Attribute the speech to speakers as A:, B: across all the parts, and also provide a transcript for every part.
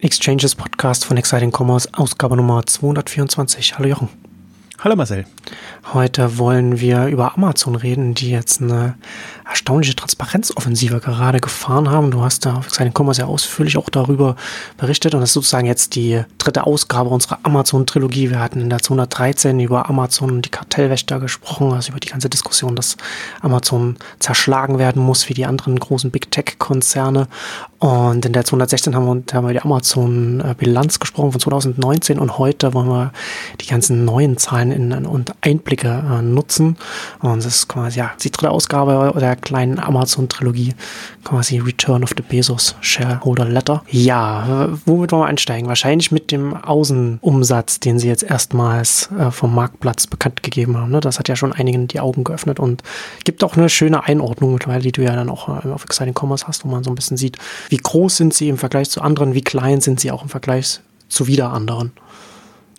A: Exchanges Podcast von Exciting Commerce, Ausgabe Nummer 224. Hallo Jochen.
B: Hallo Marcel.
A: Heute wollen wir über Amazon reden, die jetzt eine erstaunliche Transparenzoffensive gerade gefahren haben. Du hast da auf Exciting Commerce sehr ausführlich auch darüber berichtet und das ist sozusagen jetzt die dritte Ausgabe unserer Amazon-Trilogie. Wir hatten in der 213 über Amazon und die Kartellwächter gesprochen, also über die ganze Diskussion, dass Amazon zerschlagen werden muss wie die anderen großen Big Tech-Konzerne. Und in der 216 haben wir, haben wir die Amazon-Bilanz gesprochen von 2019 und heute wollen wir die ganzen neuen Zahlen in, und Einblicke äh, nutzen. Und das ist quasi ja, die dritte Ausgabe der kleinen Amazon-Trilogie, quasi Return of the Bezos Shareholder Letter. Ja, womit wollen wir einsteigen? Wahrscheinlich mit dem Außenumsatz, den sie jetzt erstmals äh, vom Marktplatz bekannt gegeben haben. Ne? Das hat ja schon einigen die Augen geöffnet und gibt auch eine schöne Einordnung mittlerweile, die du ja dann auch äh, auf Exciting Commerce hast, wo man so ein bisschen sieht, wie groß sind sie im Vergleich zu anderen, wie klein sind sie auch im Vergleich zu wieder anderen.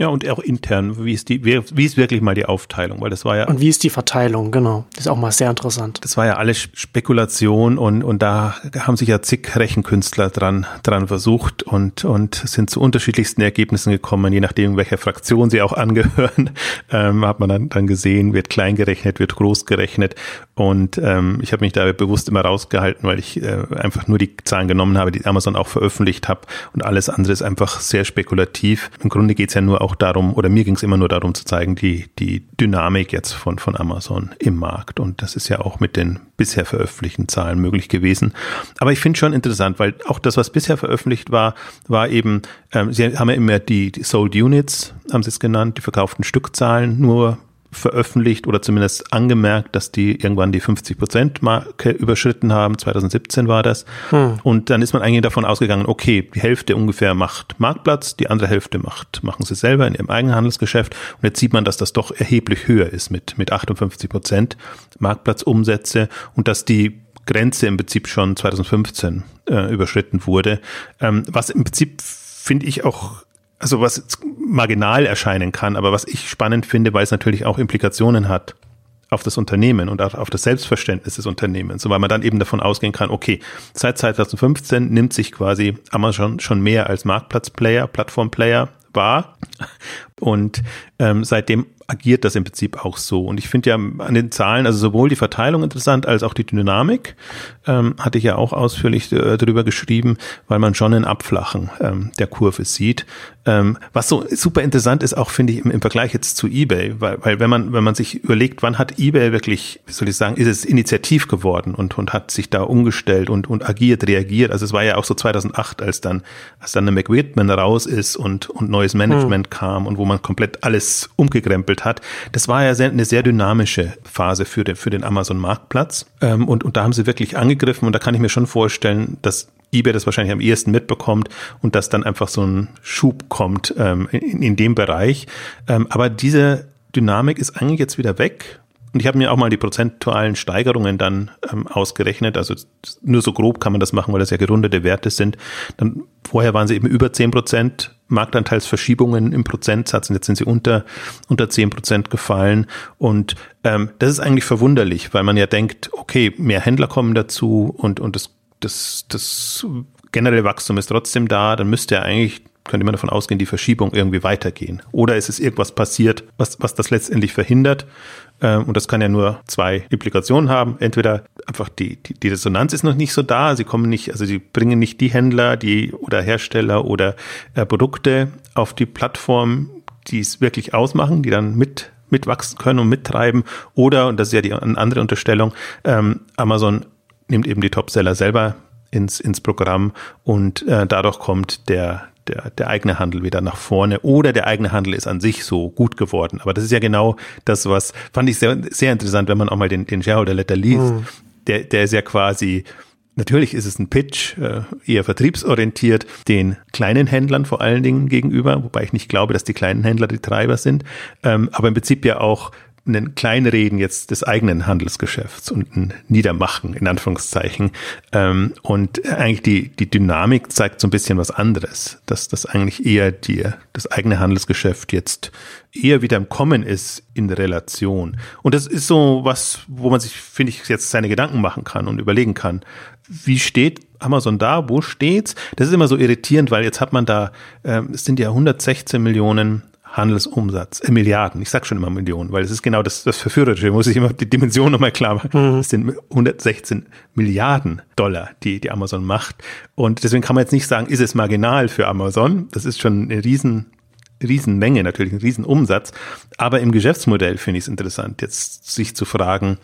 B: Ja, und auch intern, wie ist die, wie, ist wirklich mal die Aufteilung, weil das war ja.
A: Und wie ist die Verteilung, genau. Das ist auch mal sehr interessant.
B: Das war ja alles Spekulation und, und da haben sich ja zig Rechenkünstler dran, dran versucht und, und sind zu unterschiedlichsten Ergebnissen gekommen, je nachdem, welcher Fraktion sie auch angehören, ähm, hat man dann, dann gesehen, wird klein gerechnet, wird groß gerechnet und ähm, ich habe mich da bewusst immer rausgehalten, weil ich äh, einfach nur die Zahlen genommen habe, die Amazon auch veröffentlicht habe und alles andere ist einfach sehr spekulativ. Im Grunde geht's ja nur auch darum, oder mir ging es immer nur darum zu zeigen, die, die Dynamik jetzt von, von Amazon im Markt. Und das ist ja auch mit den bisher veröffentlichten Zahlen möglich gewesen. Aber ich finde schon interessant, weil auch das, was bisher veröffentlicht war, war eben, ähm, sie haben ja immer die, die Sold Units, haben sie es genannt, die verkauften Stückzahlen nur veröffentlicht oder zumindest angemerkt, dass die irgendwann die 50-Prozent-Marke überschritten haben. 2017 war das. Hm. Und dann ist man eigentlich davon ausgegangen, okay, die Hälfte ungefähr macht Marktplatz, die andere Hälfte macht, machen sie selber in ihrem eigenen Handelsgeschäft. Und jetzt sieht man, dass das doch erheblich höher ist mit, mit 58 Prozent Marktplatzumsätze und dass die Grenze im Prinzip schon 2015 äh, überschritten wurde. Ähm, was im Prinzip finde ich auch also was marginal erscheinen kann, aber was ich spannend finde, weil es natürlich auch Implikationen hat auf das Unternehmen und auch auf das Selbstverständnis des Unternehmens, weil man dann eben davon ausgehen kann, okay, seit 2015 nimmt sich quasi Amazon schon mehr als Marktplatzplayer, Plattformplayer wahr. Und ähm, seitdem agiert das im Prinzip auch so. Und ich finde ja an den Zahlen, also sowohl die Verteilung interessant als auch die Dynamik, ähm, hatte ich ja auch ausführlich äh, darüber geschrieben, weil man schon ein Abflachen ähm, der Kurve sieht. Ähm, was so super interessant ist, auch finde ich im, im, Vergleich jetzt zu eBay, weil, weil wenn man, wenn man sich überlegt, wann hat eBay wirklich, wie soll ich sagen, ist es initiativ geworden und, und hat sich da umgestellt und, und agiert, reagiert. Also es war ja auch so 2008, als dann, als dann eine McWhitman raus ist und, und neues Management hm. kam und wo man komplett alles umgekrempelt hat. Das war ja sehr, eine sehr dynamische Phase für den, für den Amazon-Marktplatz. Ähm, und, und da haben sie wirklich angegriffen und da kann ich mir schon vorstellen, dass eBay das wahrscheinlich am ehesten mitbekommt und dass dann einfach so ein Schub kommt ähm, in, in dem Bereich. Ähm, aber diese Dynamik ist eigentlich jetzt wieder weg. Und ich habe mir auch mal die prozentualen Steigerungen dann ähm, ausgerechnet. Also nur so grob kann man das machen, weil das ja gerundete Werte sind. Dann vorher waren sie eben über zehn Prozent Marktanteilsverschiebungen im Prozentsatz und jetzt sind sie unter unter zehn Prozent gefallen. Und ähm, das ist eigentlich verwunderlich, weil man ja denkt, okay, mehr Händler kommen dazu und und das das das generelle Wachstum ist trotzdem da. Dann müsste ja eigentlich könnte man davon ausgehen, die Verschiebung irgendwie weitergehen. Oder ist es irgendwas passiert, was, was das letztendlich verhindert? Ähm, und das kann ja nur zwei Implikationen haben. Entweder einfach die, die, die Resonanz ist noch nicht so da, sie kommen nicht, also sie bringen nicht die Händler, die oder Hersteller oder äh, Produkte auf die Plattform, die es wirklich ausmachen, die dann mit mitwachsen können und mittreiben. Oder, und das ist ja die andere Unterstellung, ähm, Amazon nimmt eben die Topseller selber ins, ins Programm und äh, dadurch kommt der, der, der eigene Handel wieder nach vorne oder der eigene Handel ist an sich so gut geworden. Aber das ist ja genau das, was fand ich sehr, sehr interessant, wenn man auch mal den, den Shareholder Letter liest. Mhm. Der, der ist ja quasi, natürlich ist es ein Pitch, äh, eher vertriebsorientiert, den kleinen Händlern vor allen Dingen gegenüber, wobei ich nicht glaube, dass die kleinen Händler die Treiber sind, ähm, aber im Prinzip ja auch ein Kleinreden jetzt des eigenen Handelsgeschäfts und ein Niedermachen in Anführungszeichen. Ähm, und eigentlich die, die Dynamik zeigt so ein bisschen was anderes, dass das eigentlich eher die, das eigene Handelsgeschäft jetzt eher wieder im Kommen ist in der Relation. Und das ist so was, wo man sich, finde ich, jetzt seine Gedanken machen kann und überlegen kann. Wie steht Amazon da, wo steht's? Das ist immer so irritierend, weil jetzt hat man da, äh, es sind ja 116 Millionen Handelsumsatz, äh, Milliarden, ich sag schon immer Millionen, weil es ist genau das, das Verführerische, muss ich immer die Dimension nochmal klar machen. Mhm. Es sind 116 Milliarden Dollar, die, die Amazon macht. Und deswegen kann man jetzt nicht sagen, ist es marginal für Amazon? Das ist schon eine riesen Riesenmenge, natürlich ein Riesenumsatz. Aber im Geschäftsmodell finde ich es interessant, jetzt sich zu fragen,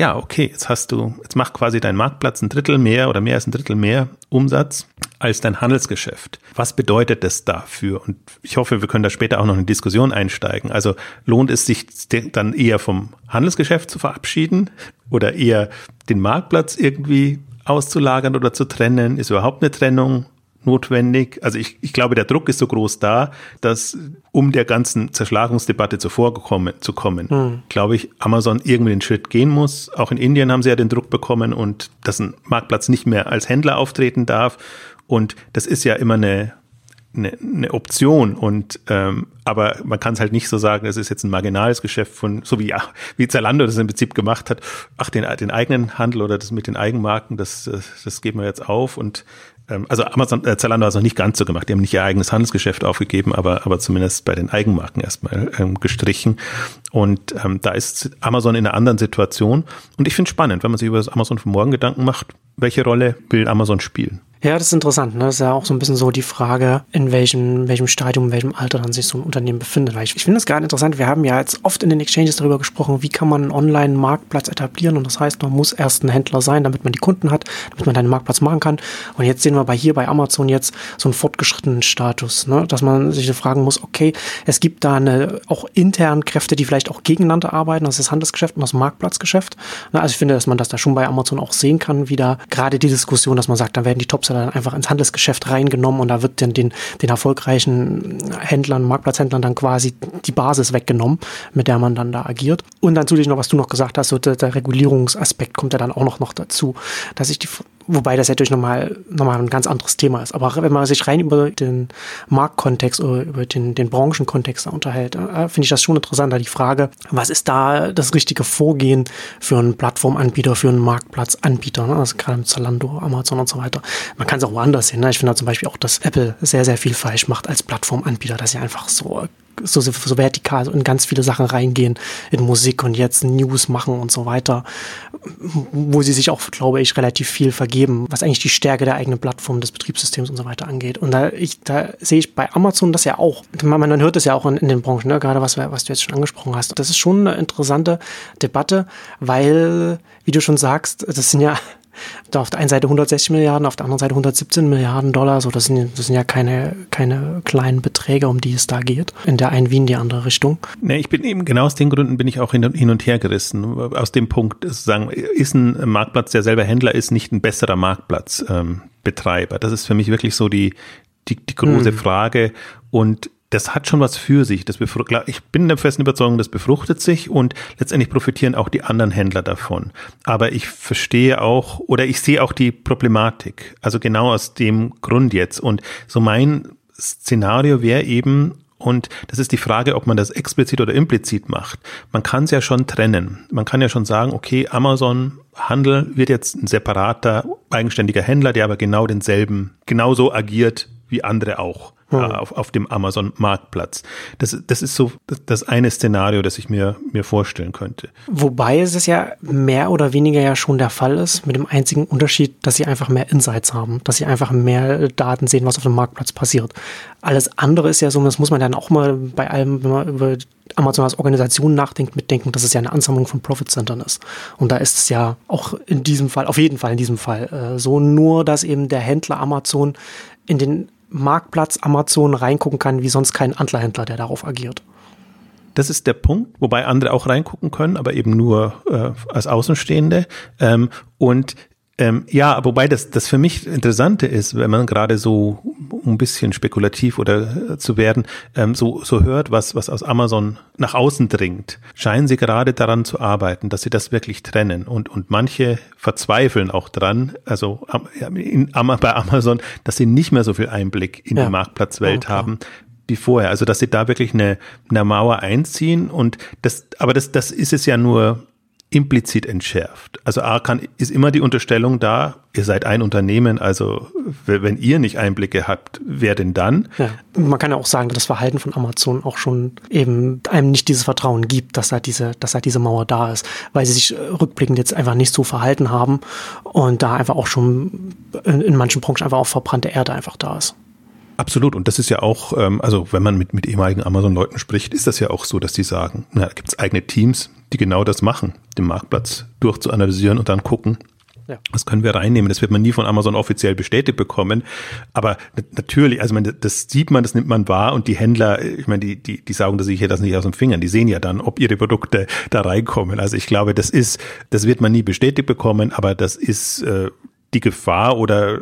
B: ja, okay, jetzt hast du, jetzt macht quasi dein Marktplatz ein Drittel mehr oder mehr als ein Drittel mehr Umsatz als dein Handelsgeschäft. Was bedeutet das dafür? Und ich hoffe, wir können da später auch noch eine Diskussion einsteigen. Also lohnt es sich dann eher vom Handelsgeschäft zu verabschieden oder eher den Marktplatz irgendwie auszulagern oder zu trennen? Ist überhaupt eine Trennung notwendig. Also ich, ich glaube, der Druck ist so groß da, dass um der ganzen Zerschlagungsdebatte zuvor gekommen, zu kommen, hm. glaube ich, Amazon irgendwie den Schritt gehen muss. Auch in Indien haben sie ja den Druck bekommen und dass ein Marktplatz nicht mehr als Händler auftreten darf. Und das ist ja immer eine, eine, eine Option und ähm, aber man kann es halt nicht so sagen, es ist jetzt ein marginales Geschäft von, so wie, ja, wie Zalando das im Prinzip gemacht hat, ach, den, den eigenen Handel oder das mit den Eigenmarken, das, das geben wir jetzt auf und ähm, also Amazon, äh, Zalando hat es noch nicht ganz so gemacht. Die haben nicht ihr eigenes Handelsgeschäft aufgegeben, aber, aber zumindest bei den Eigenmarken erstmal ähm, gestrichen. Und ähm, da ist Amazon in einer anderen Situation. Und ich finde spannend, wenn man sich über das Amazon von morgen Gedanken macht, welche Rolle will Amazon spielen?
A: Ja, das ist interessant. Ne? Das ist ja auch so ein bisschen so die Frage, in welchem, welchem Stadium, in welchem Alter dann sich so ein Unternehmen befindet. Weil ich, ich finde das gerade interessant. Wir haben ja jetzt oft in den Exchanges darüber gesprochen, wie kann man einen Online-Marktplatz etablieren. Und das heißt, man muss erst ein Händler sein, damit man die Kunden hat, damit man einen Marktplatz machen kann. Und jetzt sehen wir bei hier bei Amazon jetzt so einen fortgeschrittenen Status, ne? dass man sich fragen muss, okay, es gibt da eine, auch intern Kräfte, die vielleicht auch gegeneinander arbeiten. Das ist das Handelsgeschäft und das Marktplatzgeschäft. Ne? Also ich finde, dass man das da schon bei Amazon auch sehen kann, wie da gerade die Diskussion, dass man sagt, dann werden die Tops dann einfach ins Handelsgeschäft reingenommen und da wird dann den, den erfolgreichen Händlern, Marktplatzhändlern dann quasi die Basis weggenommen, mit der man dann da agiert. Und dann zusätzlich noch, was du noch gesagt hast, so der, der Regulierungsaspekt kommt ja dann auch noch, noch dazu, dass ich die Wobei das natürlich nochmal, nochmal ein ganz anderes Thema ist. Aber wenn man sich rein über den Marktkontext oder über den, den Branchenkontext unterhält, äh, finde ich das schon interessanter. Die Frage, was ist da das richtige Vorgehen für einen Plattformanbieter, für einen Marktplatzanbieter? Ne? Also gerade mit Zalando, Amazon und so weiter. Man kann es auch woanders sehen. Ne? Ich finde zum Beispiel auch, dass Apple sehr, sehr viel falsch macht als Plattformanbieter, dass sie einfach so so, so vertikal in ganz viele Sachen reingehen, in Musik und jetzt News machen und so weiter, wo sie sich auch, glaube ich, relativ viel vergeben, was eigentlich die Stärke der eigenen Plattform, des Betriebssystems und so weiter angeht. Und da, ich, da sehe ich bei Amazon das ja auch. Man, man hört das ja auch in, in den Branchen, ne? gerade was, was du jetzt schon angesprochen hast. Das ist schon eine interessante Debatte, weil, wie du schon sagst, das sind ja da auf der einen Seite 160 Milliarden, auf der anderen Seite 117 Milliarden Dollar. So, das sind, das sind ja keine, keine kleinen Beträge, um die es da geht. In der einen wie in die andere Richtung.
B: Nee, ich bin eben genau aus den Gründen bin ich auch hin, hin und her gerissen. Aus dem Punkt, sagen, ist ein Marktplatz, der selber Händler ist, nicht ein besserer Marktplatzbetreiber. Ähm, das ist für mich wirklich so die, die, die große hm. Frage. Und das hat schon was für sich. Das ich bin der festen Überzeugung, das befruchtet sich und letztendlich profitieren auch die anderen Händler davon. Aber ich verstehe auch oder ich sehe auch die Problematik. Also genau aus dem Grund jetzt. Und so mein Szenario wäre eben, und das ist die Frage, ob man das explizit oder implizit macht. Man kann es ja schon trennen. Man kann ja schon sagen, okay, Amazon Handel wird jetzt ein separater, eigenständiger Händler, der aber genau denselben, genauso agiert wie andere auch hm. auf, auf dem Amazon-Marktplatz. Das, das ist so das eine Szenario, das ich mir, mir vorstellen könnte.
A: Wobei es ja mehr oder weniger ja schon der Fall ist, mit dem einzigen Unterschied, dass sie einfach mehr Insights haben, dass sie einfach mehr Daten sehen, was auf dem Marktplatz passiert. Alles andere ist ja so, das muss man dann auch mal bei allem, wenn man über Amazon als Organisation nachdenkt, mitdenken, dass es ja eine Ansammlung von Profit-Centern ist. Und da ist es ja auch in diesem Fall, auf jeden Fall in diesem Fall, äh, so nur, dass eben der Händler Amazon in den Marktplatz Amazon reingucken kann, wie sonst kein Antlerhändler, der darauf agiert.
B: Das ist der Punkt, wobei andere auch reingucken können, aber eben nur äh, als Außenstehende. Ähm, und ähm, ja, wobei das, das für mich Interessante ist, wenn man gerade so ein bisschen spekulativ oder äh, zu werden, ähm, so, so hört, was, was aus Amazon nach außen dringt, scheinen sie gerade daran zu arbeiten, dass sie das wirklich trennen. Und, und manche verzweifeln auch dran, also in, bei Amazon, dass sie nicht mehr so viel Einblick in ja. die Marktplatzwelt okay. haben, wie vorher. Also dass sie da wirklich eine, eine Mauer einziehen und das, aber das, das ist es ja nur implizit entschärft. Also A kann, ist immer die Unterstellung da, ihr seid ein Unternehmen, also wenn ihr nicht Einblicke habt, wer denn dann?
A: Ja. Man kann ja auch sagen, dass das Verhalten von Amazon auch schon eben einem nicht dieses Vertrauen gibt, dass da diese, dass da diese Mauer da ist, weil sie sich rückblickend jetzt einfach nicht so verhalten haben und da einfach auch schon in, in manchen Branchen einfach auch verbrannte Erde einfach da ist.
B: Absolut. Und das ist ja auch, ähm, also wenn man mit, mit ehemaligen Amazon-Leuten spricht, ist das ja auch so, dass die sagen, na, da gibt es eigene Teams, die genau das machen, den Marktplatz durchzuanalysieren und dann gucken, ja. Das können wir reinnehmen. Das wird man nie von Amazon offiziell bestätigt bekommen. Aber natürlich, also man, das sieht man, das nimmt man wahr und die Händler, ich meine, die, die, die saugen das sicher das nicht aus den Fingern. Die sehen ja dann, ob ihre Produkte da reinkommen. Also ich glaube, das ist, das wird man nie bestätigt bekommen, aber das ist äh, die Gefahr oder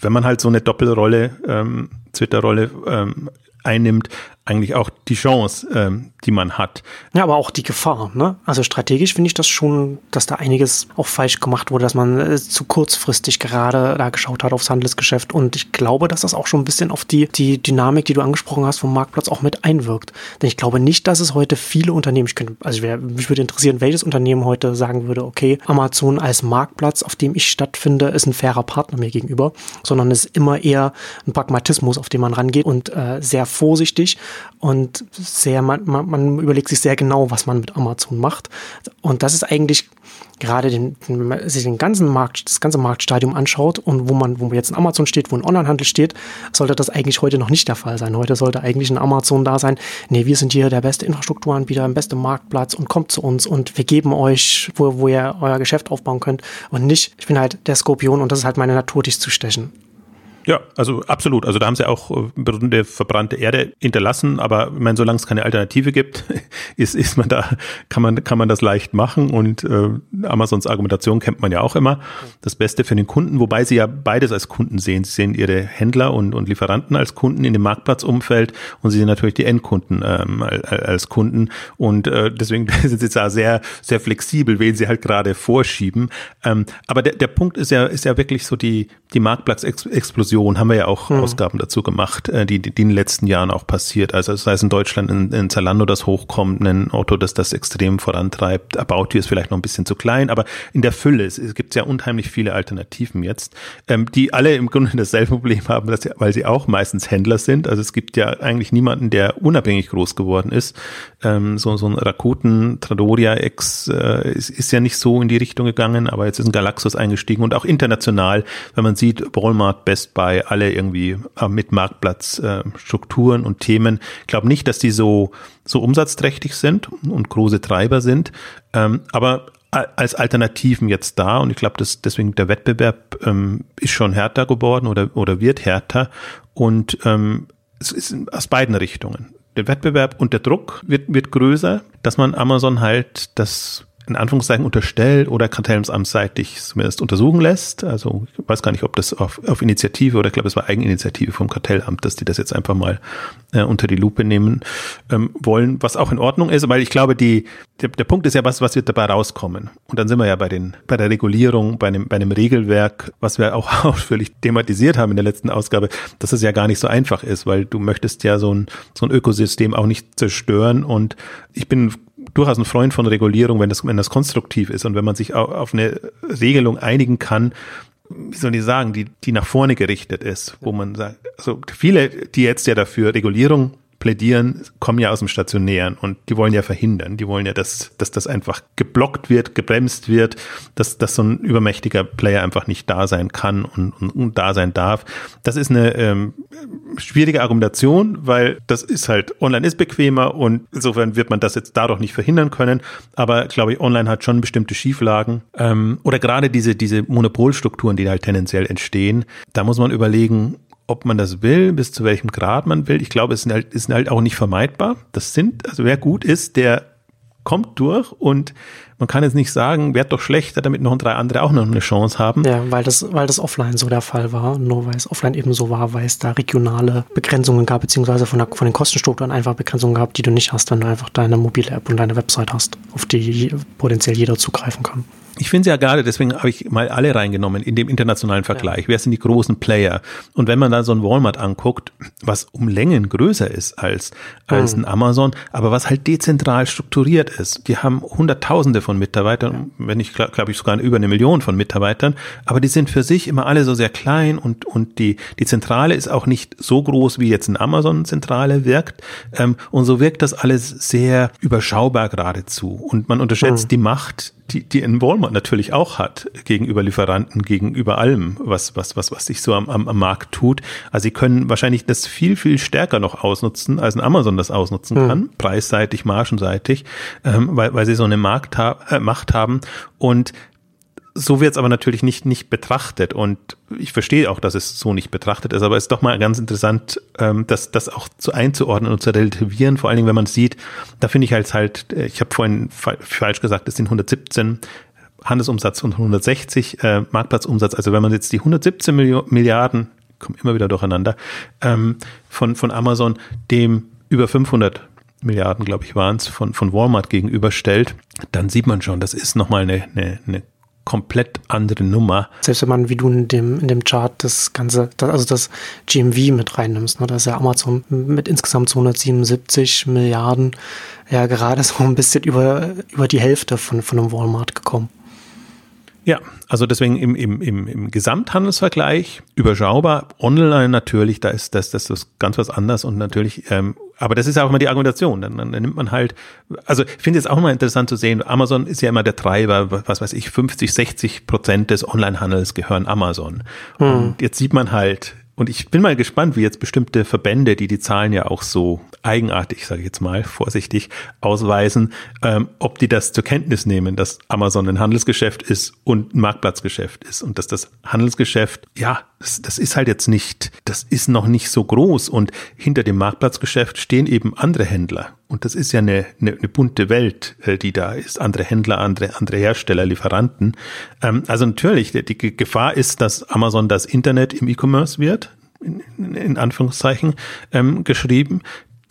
B: wenn man halt so eine Doppelrolle, ähm, Twitter-Rolle ähm, einnimmt, eigentlich auch die Chance, ähm, die man hat.
A: Ja, aber auch die Gefahr. Ne? Also strategisch finde ich das schon, dass da einiges auch falsch gemacht wurde, dass man äh, zu kurzfristig gerade da geschaut hat aufs Handelsgeschäft. Und ich glaube, dass das auch schon ein bisschen auf die, die Dynamik, die du angesprochen hast, vom Marktplatz auch mit einwirkt. Denn ich glaube nicht, dass es heute viele Unternehmen, ich könnte, also wär, mich würde interessieren, welches Unternehmen heute sagen würde, okay, Amazon als Marktplatz, auf dem ich stattfinde, ist ein fairer Partner mir gegenüber, sondern es ist immer eher ein Pragmatismus, auf den man rangeht und äh, sehr vorsichtig und sehr, man, man überlegt sich sehr genau, was man mit Amazon macht. Und das ist eigentlich gerade den, wenn man sich den ganzen Markt, das ganze Marktstadium anschaut und wo man, wo jetzt ein Amazon steht, wo ein Onlinehandel steht, sollte das eigentlich heute noch nicht der Fall sein. Heute sollte eigentlich ein Amazon da sein. Nee, wir sind hier der beste Infrastrukturanbieter, der beste Marktplatz und kommt zu uns und wir geben euch, wo, wo ihr euer Geschäft aufbauen könnt und nicht, ich bin halt der Skorpion und das ist halt meine Natur, dich zu stechen.
B: Ja, also absolut. Also da haben sie auch äh, verbrannte Erde hinterlassen, aber ich meine, solange es keine Alternative gibt, ist, ist man da, kann man, kann man das leicht machen und äh, Amazons Argumentation kennt man ja auch immer. Das Beste für den Kunden, wobei sie ja beides als Kunden sehen. Sie sehen ihre Händler und, und Lieferanten als Kunden in dem Marktplatzumfeld und sie sehen natürlich die Endkunden ähm, als Kunden und äh, deswegen sind sie da sehr, sehr flexibel, wen sie halt gerade vorschieben. Ähm, aber der, der Punkt ist ja, ist ja wirklich so die, die Marktplatzexplosion Explosion, haben wir ja auch hm. Ausgaben dazu gemacht, äh, die, die in den letzten Jahren auch passiert. Also sei es in Deutschland in, in Zalando das hochkommt, ein Auto, das das extrem vorantreibt. About You ist vielleicht noch ein bisschen zu klein, aber in der Fülle, es, es gibt ja unheimlich viele Alternativen jetzt, ähm, die alle im Grunde dasselbe Problem haben, dass sie, weil sie auch meistens Händler sind. Also es gibt ja eigentlich niemanden, der unabhängig groß geworden ist. Ähm, so, so ein Rakuten, Tradoria X äh, ist, ist ja nicht so in die Richtung gegangen, aber jetzt ist ein Galaxus eingestiegen und auch international, wenn man sieht, Walmart, Best Buy, dabei, alle irgendwie äh, mit Marktplatzstrukturen und Themen. Ich glaube nicht, dass die so, so umsatzträchtig sind und große Treiber sind, ähm, aber als Alternativen jetzt da und ich glaube, dass deswegen der Wettbewerb ähm, ist schon härter geworden oder, oder wird härter und ähm, es ist aus beiden Richtungen. Der Wettbewerb und der Druck wird, wird größer, dass man Amazon halt das in Anführungszeichen unterstellt oder kartellamtsseitig zumindest untersuchen lässt. Also ich weiß gar nicht, ob das auf, auf Initiative oder ich glaube, es war Eigeninitiative vom Kartellamt, dass die das jetzt einfach mal äh, unter die Lupe nehmen ähm, wollen, was auch in Ordnung ist, weil ich glaube, die, der, der Punkt ist ja, was, was wird dabei rauskommen? Und dann sind wir ja bei den, bei der Regulierung, bei einem, bei einem Regelwerk, was wir auch ausführlich thematisiert haben in der letzten Ausgabe, dass es ja gar nicht so einfach ist, weil du möchtest ja so ein, so ein Ökosystem auch nicht zerstören und ich bin durchaus ein Freund von Regulierung, wenn das, wenn das konstruktiv ist und wenn man sich auf eine Regelung einigen kann, wie soll ich sagen, die, die nach vorne gerichtet ist, wo man sagt, also viele, die jetzt ja dafür Regulierung plädieren, kommen ja aus dem Stationären und die wollen ja verhindern. Die wollen ja, dass, dass das einfach geblockt wird, gebremst wird, dass, dass so ein übermächtiger Player einfach nicht da sein kann und, und, und da sein darf. Das ist eine ähm, schwierige Argumentation, weil das ist halt, online ist bequemer und insofern wird man das jetzt dadurch nicht verhindern können. Aber glaube ich, online hat schon bestimmte Schieflagen. Ähm, oder gerade diese, diese Monopolstrukturen, die halt tendenziell entstehen, da muss man überlegen, ob man das will, bis zu welchem Grad man will. Ich glaube, es ist halt, ist halt auch nicht vermeidbar. Das sind, also wer gut ist, der kommt durch und man kann jetzt nicht sagen, wird doch schlechter, damit noch drei andere auch noch eine Chance haben.
A: Ja, weil das, weil das offline so der Fall war, nur weil es offline eben so war, weil es da regionale Begrenzungen gab, beziehungsweise von, der, von den Kostenstrukturen einfach Begrenzungen gab, die du nicht hast, wenn du einfach deine mobile App und deine Website hast, auf die potenziell jeder zugreifen kann.
B: Ich finde es ja gerade, deswegen habe ich mal alle reingenommen in dem internationalen Vergleich. Ja. Wer sind die großen Player? Und wenn man da so ein Walmart anguckt, was um Längen größer ist als, als mhm. ein Amazon, aber was halt dezentral strukturiert ist. Die haben Hunderttausende von Mitarbeitern, ja. wenn nicht, glaube ich, sogar über eine Million von Mitarbeitern, aber die sind für sich immer alle so sehr klein und, und die, die Zentrale ist auch nicht so groß, wie jetzt ein Amazon-Zentrale wirkt. Ähm, und so wirkt das alles sehr überschaubar geradezu. Und man unterschätzt mhm. die Macht, die, die ein Walmart natürlich auch hat gegenüber Lieferanten, gegenüber allem, was, was, was, was sich so am, am, am Markt tut. Also sie können wahrscheinlich das viel, viel stärker noch ausnutzen, als ein Amazon das ausnutzen mhm. kann, preisseitig, margenseitig, ähm, weil, weil sie so eine Markt ha äh, Macht haben. Und so wird es aber natürlich nicht, nicht betrachtet. Und ich verstehe auch, dass es so nicht betrachtet ist, aber es ist doch mal ganz interessant, ähm, das, das auch zu einzuordnen und zu relativieren, vor allen Dingen, wenn man sieht, da finde ich halt halt, äh, ich habe vorhin fa falsch gesagt, es sind 117 Handelsumsatz und 160 äh, Marktplatzumsatz, also wenn man jetzt die 117 Milli Milliarden, kommen immer wieder durcheinander, ähm, von, von Amazon dem über 500 Milliarden, glaube ich, waren es, von, von Walmart gegenüberstellt, dann sieht man schon, das ist nochmal eine, eine, eine komplett andere Nummer.
A: Selbst wenn man, wie du in dem, in dem Chart das Ganze, also das GMV mit reinnimmst, ne, da ist ja Amazon mit insgesamt 277 Milliarden ja gerade so ein bisschen über, über die Hälfte von, von einem Walmart gekommen.
B: Ja, also deswegen im, im, im, im Gesamthandelsvergleich überschaubar. Online natürlich, da ist das, das ist ganz was anderes und natürlich, ähm, aber das ist ja auch immer die Argumentation. Dann, dann, dann nimmt man halt, also ich finde es auch mal interessant zu sehen, Amazon ist ja immer der Treiber, was weiß ich, 50, 60 Prozent des Onlinehandels gehören Amazon. Hm. Und jetzt sieht man halt, und ich bin mal gespannt, wie jetzt bestimmte Verbände, die die Zahlen ja auch so eigenartig, sage ich jetzt mal, vorsichtig ausweisen, ähm, ob die das zur Kenntnis nehmen, dass Amazon ein Handelsgeschäft ist und ein Marktplatzgeschäft ist und dass das Handelsgeschäft, ja, das, das ist halt jetzt nicht, das ist noch nicht so groß. Und hinter dem Marktplatzgeschäft stehen eben andere Händler. Und das ist ja eine, eine, eine bunte Welt, äh, die da ist, andere Händler, andere, andere Hersteller, Lieferanten. Ähm, also natürlich, die, Gefahr ist, dass Amazon das Internet im E-Commerce wird, in, in Anführungszeichen ähm, geschrieben.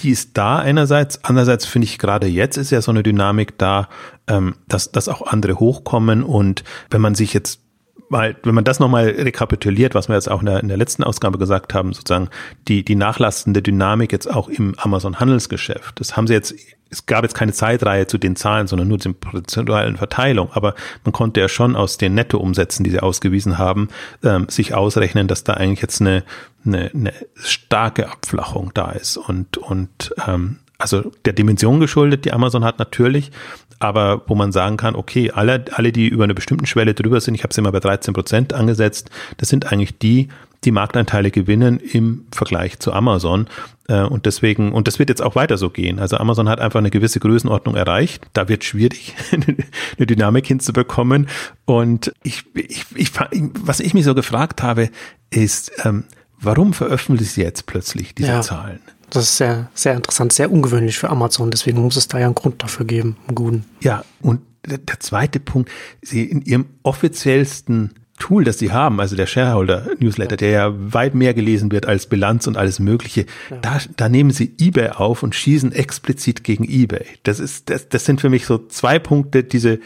B: Die ist da einerseits, andererseits finde ich gerade jetzt ist ja so eine Dynamik da, ähm, dass, dass auch andere hochkommen. Und wenn man sich jetzt mal, wenn man das nochmal rekapituliert, was wir jetzt auch in der, in der letzten Ausgabe gesagt haben, sozusagen die, die nachlassende Dynamik jetzt auch im Amazon-Handelsgeschäft. Das haben sie jetzt, es gab jetzt keine Zeitreihe zu den Zahlen, sondern nur zur prozentualen Verteilung. Aber man konnte ja schon aus den Nettoumsätzen, die sie ausgewiesen haben, ähm, sich ausrechnen, dass da eigentlich jetzt eine, eine, eine starke Abflachung da ist. Und, und ähm, also der Dimension geschuldet, die Amazon hat natürlich, aber wo man sagen kann, okay, alle, alle, die über eine bestimmte Schwelle drüber sind, ich habe es immer bei 13 Prozent angesetzt, das sind eigentlich die, die Marktanteile gewinnen im Vergleich zu Amazon. Äh, und deswegen, und das wird jetzt auch weiter so gehen. Also Amazon hat einfach eine gewisse Größenordnung erreicht. Da wird schwierig, eine Dynamik hinzubekommen. Und ich, ich, ich, was ich mich so gefragt habe, ist, ähm, warum veröffentlichen sie jetzt plötzlich diese ja. Zahlen?
A: Das ist sehr, sehr interessant, sehr ungewöhnlich für Amazon. Deswegen muss es da ja einen Grund dafür geben, einen guten.
B: Ja, und der zweite Punkt, Sie in Ihrem offiziellsten Tool, das Sie haben, also der Shareholder-Newsletter, der ja weit mehr gelesen wird als Bilanz und alles Mögliche, ja. da, da nehmen Sie eBay auf und schießen explizit gegen eBay. Das ist, das, das sind für mich so zwei Punkte, diese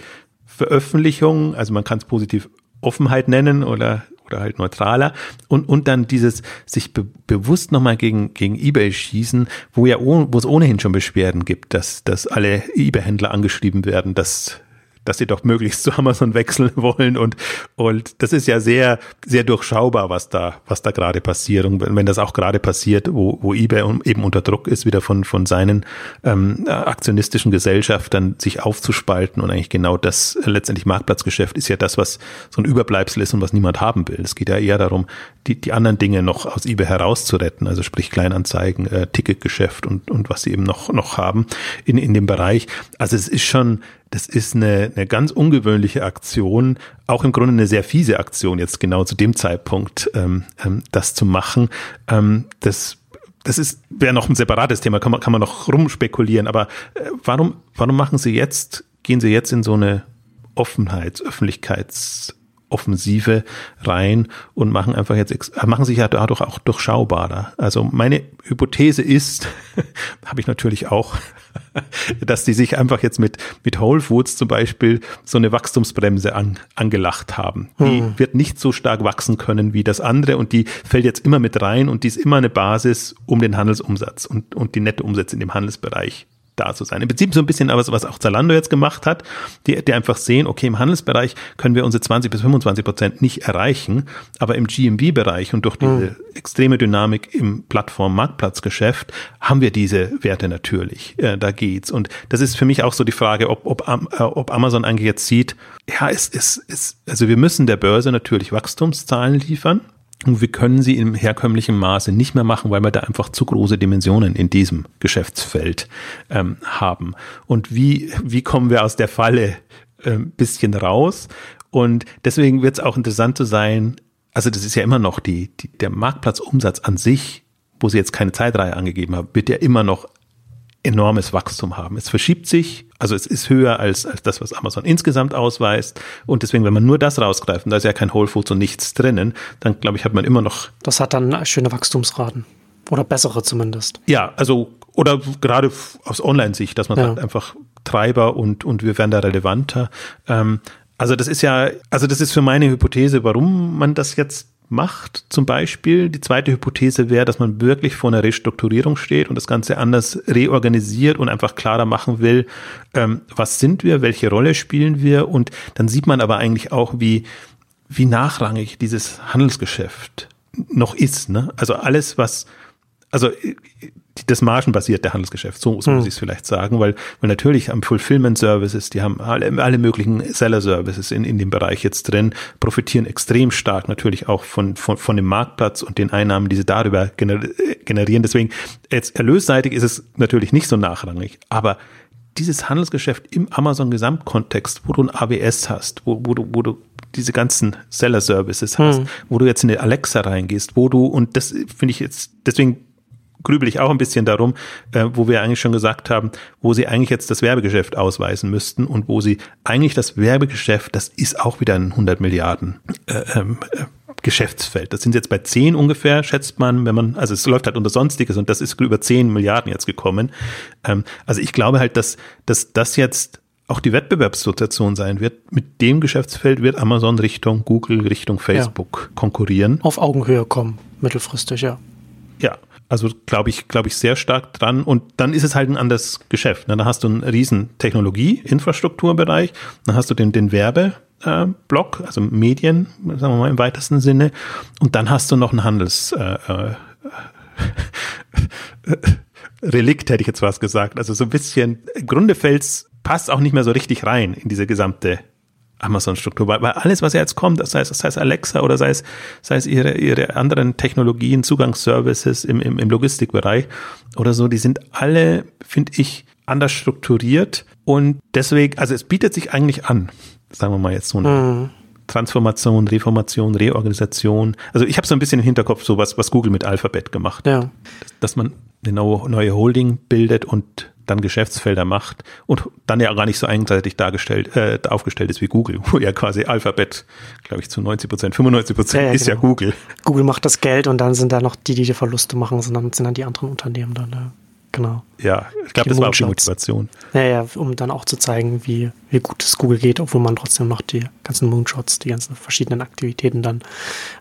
B: Veröffentlichung, also man kann es positiv Offenheit nennen oder oder halt neutraler. Und, und dann dieses sich be bewusst nochmal gegen, gegen Ebay schießen, wo ja, wo es ohnehin schon Beschwerden gibt, dass, dass alle Ebay-Händler angeschrieben werden, dass dass sie doch möglichst zu Amazon wechseln wollen und und das ist ja sehr sehr durchschaubar, was da was da gerade passiert und wenn, das auch gerade passiert, wo wo eBay eben unter Druck ist, wieder von von seinen ähm, aktionistischen Gesellschaften sich aufzuspalten und eigentlich genau das letztendlich Marktplatzgeschäft ist ja das, was so ein Überbleibsel ist und was niemand haben will. Es geht ja eher darum, die die anderen Dinge noch aus eBay herauszuretten, also sprich Kleinanzeigen, äh, Ticketgeschäft und und was sie eben noch noch haben in in dem Bereich. Also es ist schon das ist eine, eine ganz ungewöhnliche Aktion, auch im Grunde eine sehr fiese Aktion jetzt genau zu dem Zeitpunkt, ähm, ähm, das zu machen. Ähm, das das ist wäre noch ein separates Thema, kann man kann man noch rumspekulieren. Aber äh, warum warum machen Sie jetzt gehen Sie jetzt in so eine Offenheits Öffentlichkeits Offensive rein und machen einfach jetzt, machen sich ja dadurch auch durchschaubarer. Also meine Hypothese ist, habe ich natürlich auch, dass die sich einfach jetzt mit, mit Whole Foods zum Beispiel so eine Wachstumsbremse an, angelacht haben. Die hm. wird nicht so stark wachsen können wie das andere und die fällt jetzt immer mit rein und die ist immer eine Basis um den Handelsumsatz und, und die nette Umsätze in dem Handelsbereich da zu sein. Im Prinzip so ein bisschen aber was auch Zalando jetzt gemacht hat, die, die einfach sehen, okay, im Handelsbereich können wir unsere 20 bis 25 Prozent nicht erreichen, aber im GMV-Bereich und durch diese mhm. extreme Dynamik im Plattform-Marktplatzgeschäft haben wir diese Werte natürlich. Äh, da geht's. Und das ist für mich auch so die Frage, ob, ob, äh, ob Amazon eigentlich jetzt sieht, ja, es ist, also wir müssen der Börse natürlich Wachstumszahlen liefern. Und wir können sie im herkömmlichen Maße nicht mehr machen, weil wir da einfach zu große Dimensionen in diesem Geschäftsfeld ähm, haben. Und wie, wie kommen wir aus der Falle ein ähm, bisschen raus? Und deswegen wird es auch interessant zu sein, also das ist ja immer noch die, die, der Marktplatzumsatz an sich, wo sie jetzt keine Zeitreihe angegeben haben, wird ja immer noch enormes Wachstum haben. Es verschiebt sich, also es ist höher als, als das, was Amazon insgesamt ausweist. Und deswegen, wenn man nur das rausgreift, und da ist ja kein Whole Foods und nichts drinnen, dann glaube ich, hat man immer noch.
A: Das hat dann schöne Wachstumsraten. Oder bessere zumindest.
B: Ja, also, oder gerade aus Online-Sicht, dass man ja. sagt, einfach Treiber und, und wir werden da relevanter. Ähm, also das ist ja, also das ist für meine Hypothese, warum man das jetzt macht, zum Beispiel. Die zweite Hypothese wäre, dass man wirklich vor einer Restrukturierung steht und das Ganze anders reorganisiert und einfach klarer machen will, ähm, was sind wir, welche Rolle spielen wir und dann sieht man aber eigentlich auch, wie, wie nachrangig dieses Handelsgeschäft noch ist. Ne? Also alles, was, also das margenbasierte Handelsgeschäft, so, so muss hm. ich es vielleicht sagen, weil, weil natürlich am Fulfillment Services, die haben alle, alle möglichen Seller Services in, in dem Bereich jetzt drin, profitieren extrem stark natürlich auch von, von, von dem Marktplatz und den Einnahmen, die sie darüber generieren. Deswegen, jetzt erlösseitig ist es natürlich nicht so nachrangig, aber dieses Handelsgeschäft im Amazon-Gesamtkontext, wo du ein AWS hast, wo, wo, du, wo du diese ganzen Seller-Services hast, hm. wo du jetzt in eine Alexa reingehst, wo du, und das finde ich jetzt, deswegen grübel ich auch ein bisschen darum, äh, wo wir eigentlich schon gesagt haben, wo sie eigentlich jetzt das Werbegeschäft ausweisen müssten und wo sie eigentlich das Werbegeschäft, das ist auch wieder ein 100 Milliarden äh, ähm, äh, Geschäftsfeld. Das sind jetzt bei 10 ungefähr, schätzt man, wenn man, also es läuft halt unter Sonstiges und das ist über 10 Milliarden jetzt gekommen. Ähm, also ich glaube halt, dass, dass das jetzt auch die Wettbewerbssituation sein wird. Mit dem Geschäftsfeld wird Amazon Richtung Google, Richtung Facebook ja. konkurrieren.
A: Auf Augenhöhe kommen, mittelfristig, ja.
B: Ja, also glaube ich, glaube ich sehr stark dran. Und dann ist es halt ein anderes Geschäft. Ne? Da hast du einen riesen Technologie-Infrastrukturbereich, dann hast du den, den Werbeblock, also Medien, sagen wir mal im weitesten Sinne. Und dann hast du noch ein Handels äh, äh, Relikt, hätte ich jetzt was gesagt. Also so ein bisschen, Grundefels passt auch nicht mehr so richtig rein in diese gesamte Amazon-Struktur, weil, weil alles, was jetzt kommt, sei es, sei es Alexa oder sei es, sei es ihre, ihre anderen Technologien, Zugangsservices im, im, im Logistikbereich oder so, die sind alle, finde ich, anders strukturiert und deswegen, also es bietet sich eigentlich an, sagen wir mal jetzt so eine mhm. Transformation, Reformation, Reorganisation. Also ich habe so ein bisschen im Hinterkopf so was, was Google mit Alphabet gemacht. Ja. Dass, dass man eine neue Holding bildet und dann Geschäftsfelder macht und dann ja gar nicht so einseitig dargestellt, äh, aufgestellt ist wie Google, wo ja quasi Alphabet, glaube ich, zu 90 Prozent, 95 Prozent ja, ist genau. ja Google.
A: Google macht das Geld und dann sind da noch die, die die Verluste machen, sondern sind dann die anderen Unternehmen dann. Ja. Genau.
B: Ja, ich glaube, das war auch die Motivation.
A: Ja, ja, um dann auch zu zeigen, wie, wie gut es Google geht, obwohl man trotzdem noch die ganzen Moonshots, die ganzen verschiedenen Aktivitäten dann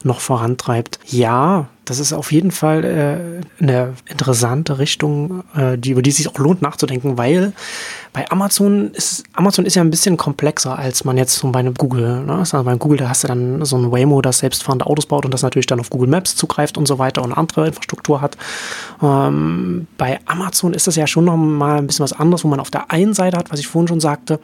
A: noch vorantreibt. Ja, das ist auf jeden Fall äh, eine interessante Richtung, äh, die, über die es sich auch lohnt nachzudenken, weil bei Amazon ist Amazon ist ja ein bisschen komplexer als man jetzt so bei einem Google. Ne? Also bei Google, da hast du dann so ein Waymo, das selbstfahrende Autos baut und das natürlich dann auf Google Maps zugreift und so weiter und andere Infrastruktur hat. Ähm, bei Amazon ist das ja schon noch mal ein bisschen was anderes, wo man auf der einen Seite hat, was ich vorhin schon sagte,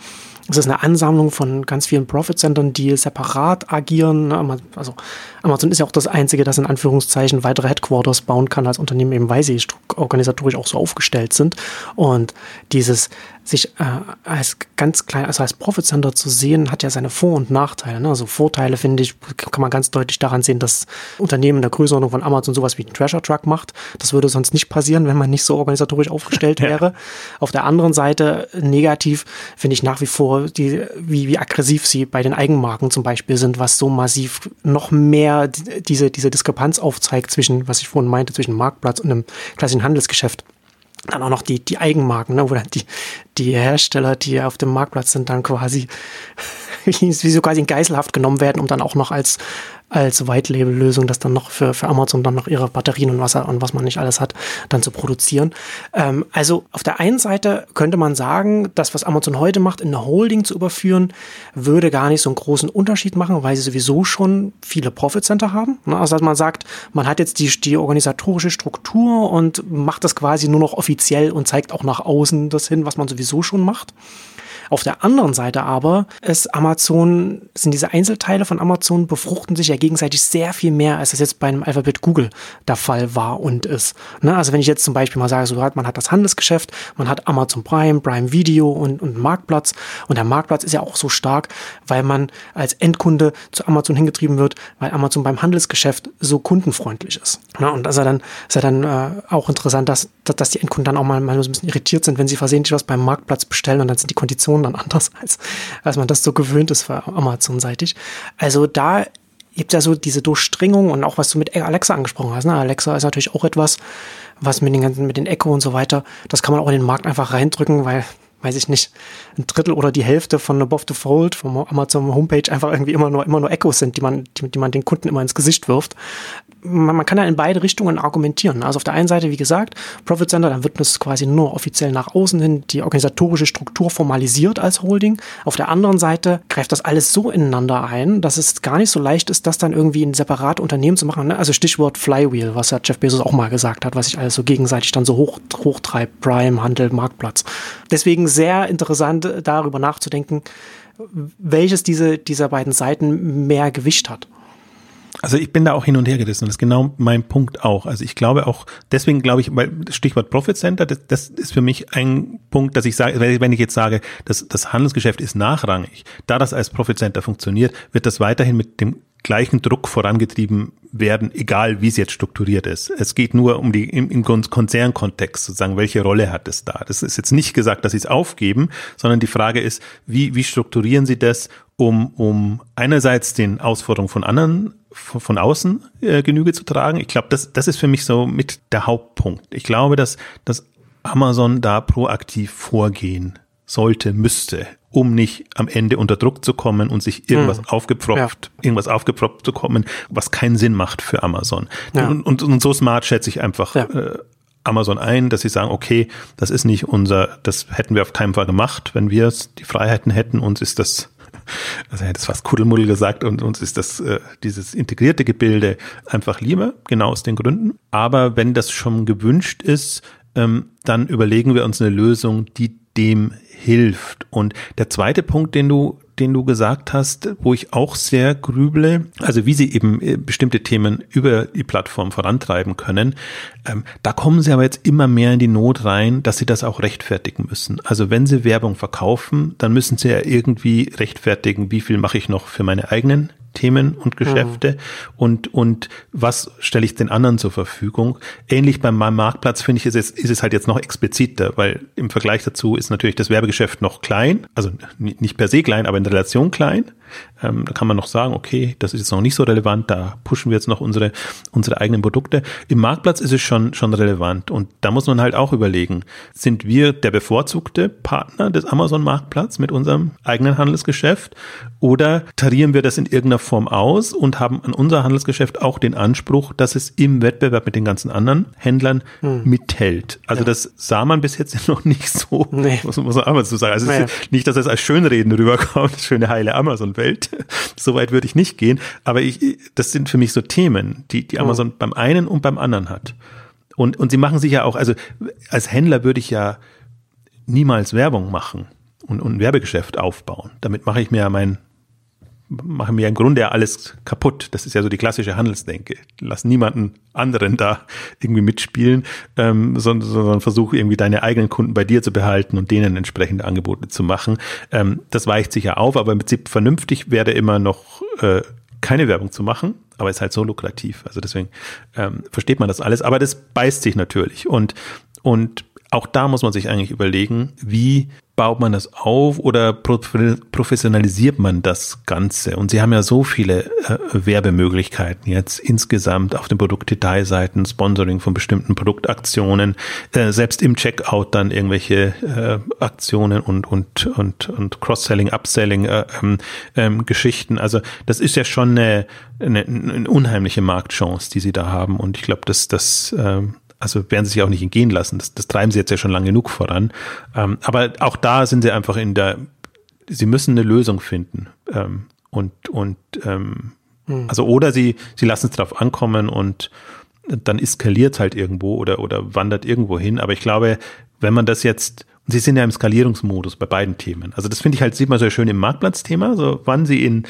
A: es ist eine Ansammlung von ganz vielen Profit-Centern, die separat agieren. Ne? Also Amazon ist ja auch das Einzige, das in Anführungszeichen weitere Headquarters bauen kann als Unternehmen, eben weil sie organisatorisch auch so aufgestellt sind. Und dieses sich äh, als ganz klein, also als Profit Center zu sehen, hat ja seine Vor- und Nachteile. Ne? Also Vorteile, finde ich, kann man ganz deutlich daran sehen, dass Unternehmen der Größenordnung von Amazon sowas wie den Treasure Truck macht. Das würde sonst nicht passieren, wenn man nicht so organisatorisch aufgestellt wäre. Ja. Auf der anderen Seite, negativ, finde ich nach wie vor, die, wie, wie aggressiv sie bei den Eigenmarken zum Beispiel sind, was so massiv noch mehr diese, diese Diskrepanz aufzeigt zwischen, was ich vorhin meinte, zwischen Marktplatz und einem klassischen Handelsgeschäft dann auch noch die, die Eigenmarken, ne, wo dann die, die Hersteller, die auf dem Marktplatz sind, dann quasi wie, so quasi in Geiselhaft genommen werden, um dann auch noch als als White-Label-Lösung, das dann noch für, für Amazon dann noch ihre Batterien und Wasser und was man nicht alles hat, dann zu produzieren. Ähm, also auf der einen Seite könnte man sagen, das, was Amazon heute macht, in eine Holding zu überführen, würde gar nicht so einen großen Unterschied machen, weil sie sowieso schon viele Profit-Center haben. Ne? Also dass man sagt, man hat jetzt die, die organisatorische Struktur und macht das quasi nur noch offiziell und zeigt auch nach außen das hin, was man sowieso schon macht. Auf der anderen Seite aber ist Amazon, sind diese Einzelteile von Amazon befruchten sich ja gegenseitig sehr viel mehr, als das jetzt bei einem Alphabet Google der Fall war und ist. Ne? Also wenn ich jetzt zum Beispiel mal sage, so man hat das Handelsgeschäft, man hat Amazon Prime, Prime Video und, und Marktplatz und der Marktplatz ist ja auch so stark, weil man als Endkunde zu Amazon hingetrieben wird, weil Amazon beim Handelsgeschäft so kundenfreundlich ist. Ne? Und das ist ja dann, ist ja dann äh, auch interessant, dass, dass, dass die Endkunden dann auch mal, mal so ein bisschen irritiert sind, wenn sie versehentlich was beim Marktplatz bestellen und dann sind die Konditionen dann anders, als, als man das so gewöhnt ist für Amazon-seitig. Also da gibt ja so diese Durchdringung und auch was du mit Alexa angesprochen hast. Ne? Alexa ist natürlich auch etwas, was mit den ganzen, mit den Echo und so weiter, das kann man auch in den Markt einfach reindrücken, weil weiß ich nicht, ein Drittel oder die Hälfte von Above the Fold vom Amazon Homepage einfach irgendwie immer nur, immer nur Echos sind, die man, die, die man den Kunden immer ins Gesicht wirft man, man kann ja in beide Richtungen argumentieren. Also auf der einen Seite, wie gesagt, Profit Center, dann wird das quasi nur offiziell nach außen hin die organisatorische Struktur formalisiert als Holding. Auf der anderen Seite greift das alles so ineinander ein, dass es gar nicht so leicht ist, das dann irgendwie in separate Unternehmen zu machen. Ne? Also Stichwort Flywheel, was ja Jeff Bezos auch mal gesagt hat, was sich alles so gegenseitig dann so hoch, hochtreibt, Prime, Handel, Marktplatz. Deswegen sehr interessant, darüber nachzudenken, welches diese, dieser beiden Seiten mehr Gewicht hat.
B: Also ich bin da auch hin und her gerissen das ist genau mein Punkt auch. Also ich glaube auch, deswegen glaube ich, weil Stichwort Profit Center, das, das ist für mich ein Punkt, dass ich sage, wenn ich jetzt sage, dass das Handelsgeschäft ist nachrangig, da das als Profit Center funktioniert, wird das weiterhin mit dem gleichen Druck vorangetrieben werden, egal wie es jetzt strukturiert ist. Es geht nur um die im, im Konzernkontext sozusagen, welche Rolle hat es da? Das ist jetzt nicht gesagt, dass sie es aufgeben, sondern die Frage ist, wie, wie strukturieren sie das, um, um einerseits den Ausforderungen von anderen von, von außen äh, Genüge zu tragen. Ich glaube, das, das ist für mich so mit der Hauptpunkt. Ich glaube, dass, dass Amazon da proaktiv vorgehen sollte, müsste, um nicht am Ende unter Druck zu kommen und sich irgendwas hm. aufgepropft, ja. irgendwas aufgepropft zu kommen, was keinen Sinn macht für Amazon. Ja. Und, und, und, so smart schätze ich einfach ja. äh, Amazon ein, dass sie sagen, okay, das ist nicht unser, das hätten wir auf keinen Fall gemacht, wenn wir die Freiheiten hätten, uns ist das also er hätte es fast Kuddelmuddel gesagt und uns ist das, äh, dieses integrierte Gebilde einfach lieber, genau aus den Gründen. Aber wenn das schon gewünscht ist, ähm, dann überlegen wir uns eine Lösung, die dem hilft. Und der zweite Punkt, den du den du gesagt hast, wo ich auch sehr grüble, also wie sie eben äh, bestimmte Themen über die Plattform vorantreiben können, ähm, da kommen sie aber jetzt immer mehr in die Not rein, dass sie das auch rechtfertigen müssen. Also wenn sie Werbung verkaufen, dann müssen sie ja irgendwie rechtfertigen, wie viel mache ich noch für meine eigenen Themen und Geschäfte mhm. und, und was stelle ich den anderen zur Verfügung. Ähnlich beim Marktplatz finde ich, ist es, ist es halt jetzt noch expliziter, weil im Vergleich dazu ist natürlich das Werbegeschäft noch klein, also nicht per se klein, aber Relation klein. Ähm, da kann man noch sagen, okay, das ist jetzt noch nicht so relevant, da pushen wir jetzt noch unsere, unsere eigenen Produkte. Im Marktplatz ist es schon, schon relevant und da muss man halt auch überlegen, sind wir der bevorzugte Partner des Amazon-Marktplatz mit unserem eigenen Handelsgeschäft oder tarieren wir das in irgendeiner Form aus und haben an unser Handelsgeschäft auch den Anspruch, dass es im Wettbewerb mit den ganzen anderen Händlern hm. mithält. Also ja. das sah man bis jetzt noch nicht so, nee. muss, muss man aber so sagen. Also naja. nicht, dass es als Schönreden rüberkommt, schöne heile Amazon-Welt, Welt. so weit würde ich nicht gehen. Aber ich, das sind für mich so Themen, die, die Amazon oh. beim einen und beim anderen hat. Und, und sie machen sich ja auch, also als Händler würde ich ja niemals Werbung machen und, und ein Werbegeschäft aufbauen. Damit mache ich mir ja mein, machen wir im Grunde ja alles kaputt. Das ist ja so die klassische Handelsdenke. Lass niemanden anderen da irgendwie mitspielen, ähm, sondern, sondern versuch irgendwie deine eigenen Kunden bei dir zu behalten und denen entsprechende Angebote zu machen. Ähm, das weicht sich ja auf, aber im Prinzip vernünftig wäre immer noch äh, keine Werbung zu machen, aber ist halt so lukrativ. Also deswegen ähm, versteht man das alles. Aber das beißt sich natürlich und und auch da muss man sich eigentlich überlegen, wie baut man das auf oder professionalisiert man das Ganze? Und sie haben ja so viele äh, Werbemöglichkeiten jetzt insgesamt auf den Produktdetailseiten, Sponsoring von bestimmten Produktaktionen, äh, selbst im Checkout dann irgendwelche äh, Aktionen und und und und Cross-Selling, Upselling äh, ähm, ähm, Geschichten. Also das ist ja schon eine, eine, eine unheimliche Marktchance, die sie da haben. Und ich glaube, dass das ähm, also werden sie sich auch nicht entgehen lassen. Das, das treiben sie jetzt ja schon lange genug voran. Ähm, aber auch da sind sie einfach in der, sie müssen eine Lösung finden. Ähm, und und ähm, hm. also oder sie, sie lassen es drauf ankommen und dann eskaliert halt irgendwo oder, oder wandert irgendwo hin. Aber ich glaube, wenn man das jetzt, sie sind ja im Skalierungsmodus bei beiden Themen. Also das finde ich halt, sieht man sehr schön im Marktplatzthema, so wann sie in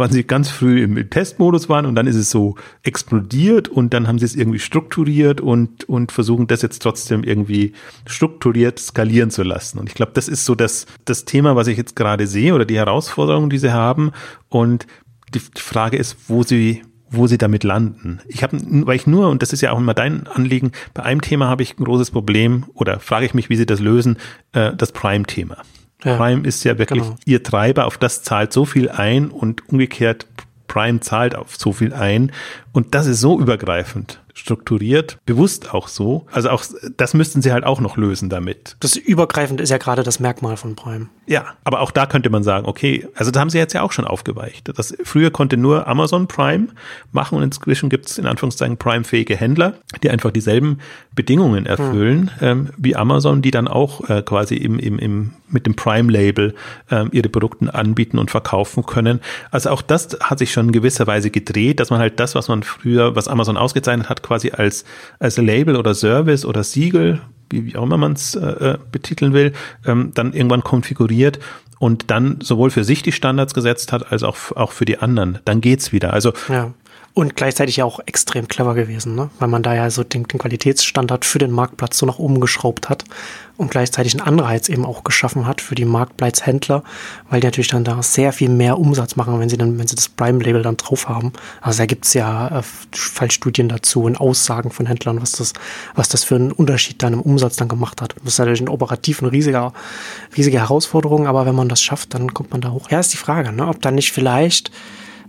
B: wann sie ganz früh im Testmodus waren und dann ist es so explodiert und dann haben sie es irgendwie strukturiert und, und versuchen das jetzt trotzdem irgendwie strukturiert skalieren zu lassen. Und ich glaube, das ist so das, das Thema, was ich jetzt gerade sehe oder die Herausforderungen, die sie haben. Und die, die Frage ist, wo sie, wo sie damit landen. Ich habe, weil ich nur, und das ist ja auch immer dein Anliegen, bei einem Thema habe ich ein großes Problem oder frage ich mich, wie sie das lösen, äh, das Prime-Thema. Ja, Prime ist ja wirklich genau. ihr Treiber, auf das zahlt so viel ein und umgekehrt Prime zahlt auf so viel ein. Und das ist so übergreifend strukturiert, bewusst auch so. Also auch das müssten sie halt auch noch lösen damit.
A: Das übergreifend ist ja gerade das Merkmal von Prime.
B: Ja, aber auch da könnte man sagen, okay, also da haben sie jetzt ja auch schon aufgeweicht. Das, früher konnte nur Amazon Prime machen und inzwischen gibt es in Anführungszeichen Prime-fähige Händler, die einfach dieselben Bedingungen erfüllen hm. ähm, wie Amazon, die dann auch äh, quasi im, im, im, mit dem Prime-Label ähm, ihre Produkte anbieten und verkaufen können. Also auch das hat sich schon in gewisser Weise gedreht, dass man halt das, was man früher, was Amazon ausgezeichnet hat, quasi als, als Label oder Service oder Siegel, wie, wie auch immer man es äh, äh, betiteln will, ähm, dann irgendwann konfiguriert und dann sowohl für sich die Standards gesetzt hat, als auch, auch für die anderen. Dann geht's wieder. Also
A: ja. Und gleichzeitig ja auch extrem clever gewesen, ne? weil man da ja so den, den Qualitätsstandard für den Marktplatz so nach oben geschraubt hat und gleichzeitig einen Anreiz eben auch geschaffen hat für die Marktplatzhändler, weil die natürlich dann da sehr viel mehr Umsatz machen, wenn sie dann, wenn sie das Prime-Label dann drauf haben. Also da gibt's ja äh, Fallstudien dazu und Aussagen von Händlern, was das, was das für einen Unterschied dann im Umsatz dann gemacht hat. Das ist natürlich ein operativ eine riesige, riesige Herausforderung, aber wenn man das schafft, dann kommt man da hoch. Ja, ist die Frage, ne? ob dann nicht vielleicht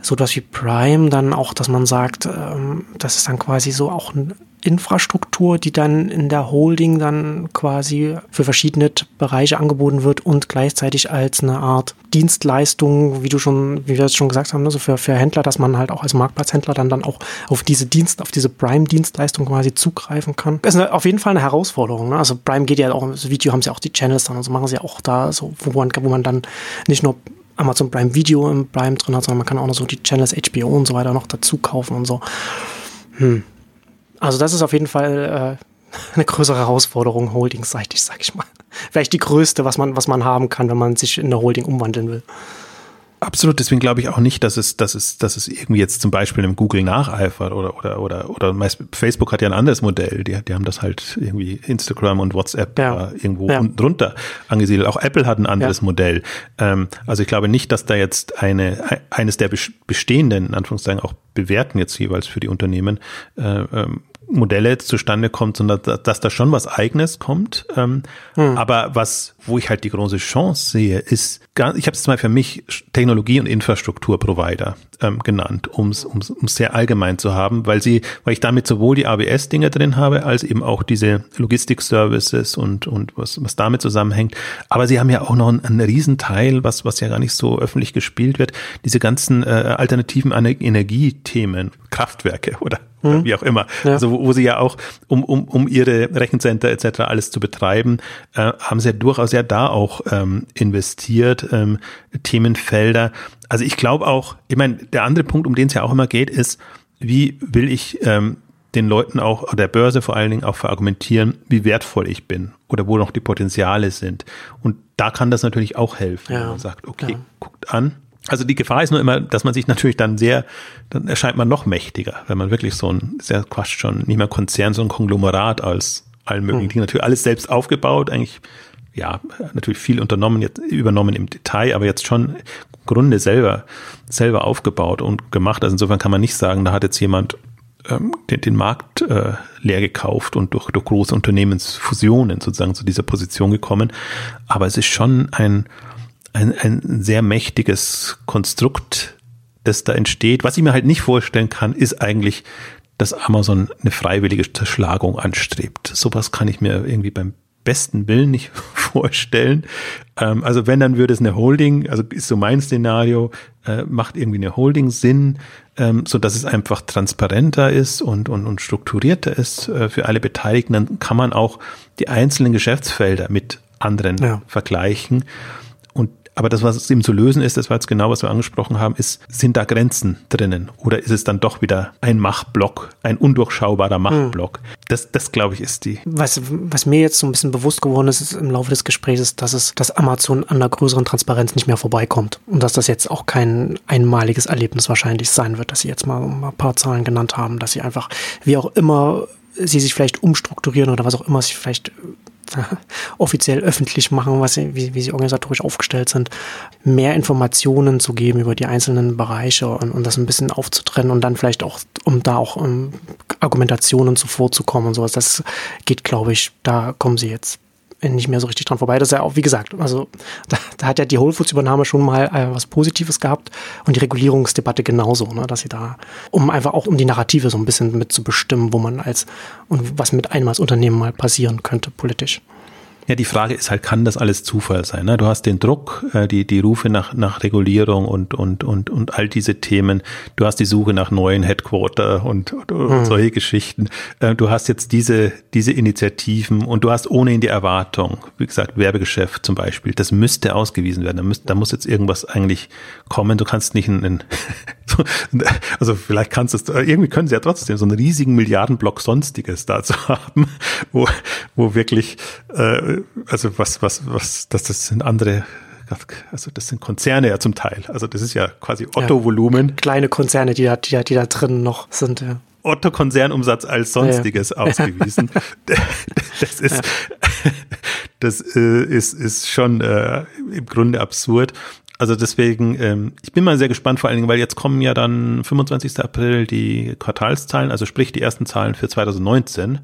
A: so etwas wie Prime dann auch, dass man sagt, ähm, das ist dann quasi so auch eine Infrastruktur, die dann in der Holding dann quasi für verschiedene Bereiche angeboten wird und gleichzeitig als eine Art Dienstleistung, wie du schon, wie wir es schon gesagt haben, also für, für Händler, dass man halt auch als Marktplatzhändler dann dann auch auf diese Dienst, auf diese Prime-Dienstleistung quasi zugreifen kann. Das ist auf jeden Fall eine Herausforderung. Ne? Also Prime geht ja auch, das Video haben sie auch die Channels dann, also machen sie auch da so, wo man, wo man dann nicht nur Amazon Prime Video im Prime drin hat, sondern man kann auch noch so die Channels HBO und so weiter noch dazu kaufen und so. Hm. Also das ist auf jeden Fall äh, eine größere Herausforderung, Holding-seitig, sag ich mal. Vielleicht die größte, was man, was man haben kann, wenn man sich in eine Holding umwandeln will.
B: Absolut, deswegen glaube ich auch nicht, dass es, dass es, dass es irgendwie jetzt zum Beispiel im Google nacheifert oder oder oder oder Facebook hat ja ein anderes Modell. Die, die haben das halt irgendwie Instagram und WhatsApp ja. irgendwo ja. unten drunter angesiedelt. Auch Apple hat ein anderes ja. Modell. Ähm, also ich glaube nicht, dass da jetzt eine eines der bestehenden, in Anführungszeichen auch bewerten jetzt jeweils für die Unternehmen äh, ähm, Modelle zustande kommt, sondern dass da schon was Eigenes kommt. Ähm, hm. Aber was, wo ich halt die große Chance sehe, ist, ich habe es mal für mich Technologie- und Infrastrukturprovider ähm, genannt, um es sehr allgemein zu haben, weil sie, weil ich damit sowohl die AWS-Dinge drin habe, als eben auch diese Logistik-Services und, und was, was damit zusammenhängt. Aber sie haben ja auch noch einen, einen Riesenteil, was, was ja gar nicht so öffentlich gespielt wird, diese ganzen äh, alternativen Energiethemen, Kraftwerke oder hm. wie auch immer. Ja. Also wo, wo, sie ja auch, um, um, um ihre Rechencenter etc. alles zu betreiben, äh, haben sie ja durchaus ja da auch ähm, investiert, ähm, Themenfelder. Also ich glaube auch, ich meine, der andere Punkt, um den es ja auch immer geht, ist, wie will ich ähm, den Leuten auch, der Börse vor allen Dingen auch verargumentieren, wie wertvoll ich bin oder wo noch die Potenziale sind. Und da kann das natürlich auch helfen, ja. wenn man sagt, okay, ja. guckt an, Also die Gefahr ist nur immer, dass man sich natürlich dann sehr, dann erscheint man noch mächtiger, wenn man wirklich so ein, sehr quasi schon nicht mehr Konzern, sondern Konglomerat als allen möglichen hm. Dingen. Natürlich alles selbst aufgebaut, eigentlich, ja, natürlich viel unternommen, jetzt übernommen im Detail, aber jetzt schon im Grunde selber, selber aufgebaut und gemacht. Also insofern kann man nicht sagen, da hat jetzt jemand ähm, den, den Markt äh, leer gekauft und durch, durch große Unternehmensfusionen sozusagen zu dieser Position gekommen. Aber es ist schon ein, ein, ein sehr mächtiges Konstrukt, das da entsteht. Was ich mir halt nicht vorstellen kann, ist eigentlich, dass Amazon eine freiwillige Zerschlagung anstrebt. Sowas kann ich mir irgendwie beim besten Willen nicht vorstellen. Ähm, also wenn, dann würde es eine Holding, also ist so mein Szenario, äh, macht irgendwie eine Holding Sinn, ähm, so dass es einfach transparenter ist und, und, und strukturierter ist äh, für alle Beteiligten. Dann kann man auch die einzelnen Geschäftsfelder mit anderen ja. vergleichen. Aber das, was eben zu lösen ist, das war jetzt genau, was wir angesprochen haben, ist, sind da Grenzen drinnen? Oder ist es dann doch wieder ein Machblock, ein undurchschaubarer hm. Machblock? Hm. Das, das glaube ich, ist die.
A: Was, was mir jetzt so ein bisschen bewusst geworden ist, ist im Laufe des Gesprächs, ist, dass es, dass Amazon an einer größeren Transparenz nicht mehr vorbeikommt. Und dass das jetzt auch kein einmaliges Erlebnis wahrscheinlich sein wird, dass sie jetzt mal ein paar Zahlen genannt haben, dass sie einfach, wie auch immer, sie sich vielleicht umstrukturieren oder was auch immer, sich vielleicht offiziell öffentlich machen, was sie, wie, wie sie organisatorisch aufgestellt sind, mehr Informationen zu geben über die einzelnen Bereiche und, und das ein bisschen aufzutrennen und dann vielleicht auch, um da auch um Argumentationen zuvorzukommen und sowas. Das geht, glaube ich, da kommen sie jetzt nicht mehr so richtig dran vorbei. Das ist ja auch, wie gesagt, also da, da hat ja die Whole Foods Übernahme schon mal äh, was Positives gehabt und die Regulierungsdebatte genauso, ne, dass sie da, um einfach auch um die Narrative so ein bisschen mitzubestimmen, wo man als und was mit einem als Unternehmen mal passieren könnte politisch.
B: Ja, die Frage ist halt, kann das alles Zufall sein? Ne? Du hast den Druck, äh, die, die Rufe nach, nach Regulierung und, und, und, und all diese Themen. Du hast die Suche nach neuen Headquarter und, und, und mhm. solche Geschichten. Äh, du hast jetzt diese, diese Initiativen und du hast ohnehin die Erwartung, wie gesagt, Werbegeschäft zum Beispiel, das müsste ausgewiesen werden. Da, müsst, da muss jetzt irgendwas eigentlich kommen. Du kannst nicht einen, also vielleicht kannst du es, irgendwie können sie ja trotzdem so einen riesigen Milliardenblock Sonstiges dazu haben, wo, wo wirklich äh, also was, was, was, das, das sind andere also das sind Konzerne ja zum Teil. Also das ist ja quasi Otto-Volumen. Ja,
A: kleine Konzerne, die da, die, da, die da drin noch sind, ja.
B: Otto-Konzernumsatz als sonstiges ja, ja. ausgewiesen. das ist, das äh, ist, ist schon äh, im Grunde absurd. Also deswegen, ähm, ich bin mal sehr gespannt, vor allen Dingen, weil jetzt kommen ja dann 25. April die Quartalszahlen, also sprich die ersten Zahlen für 2019,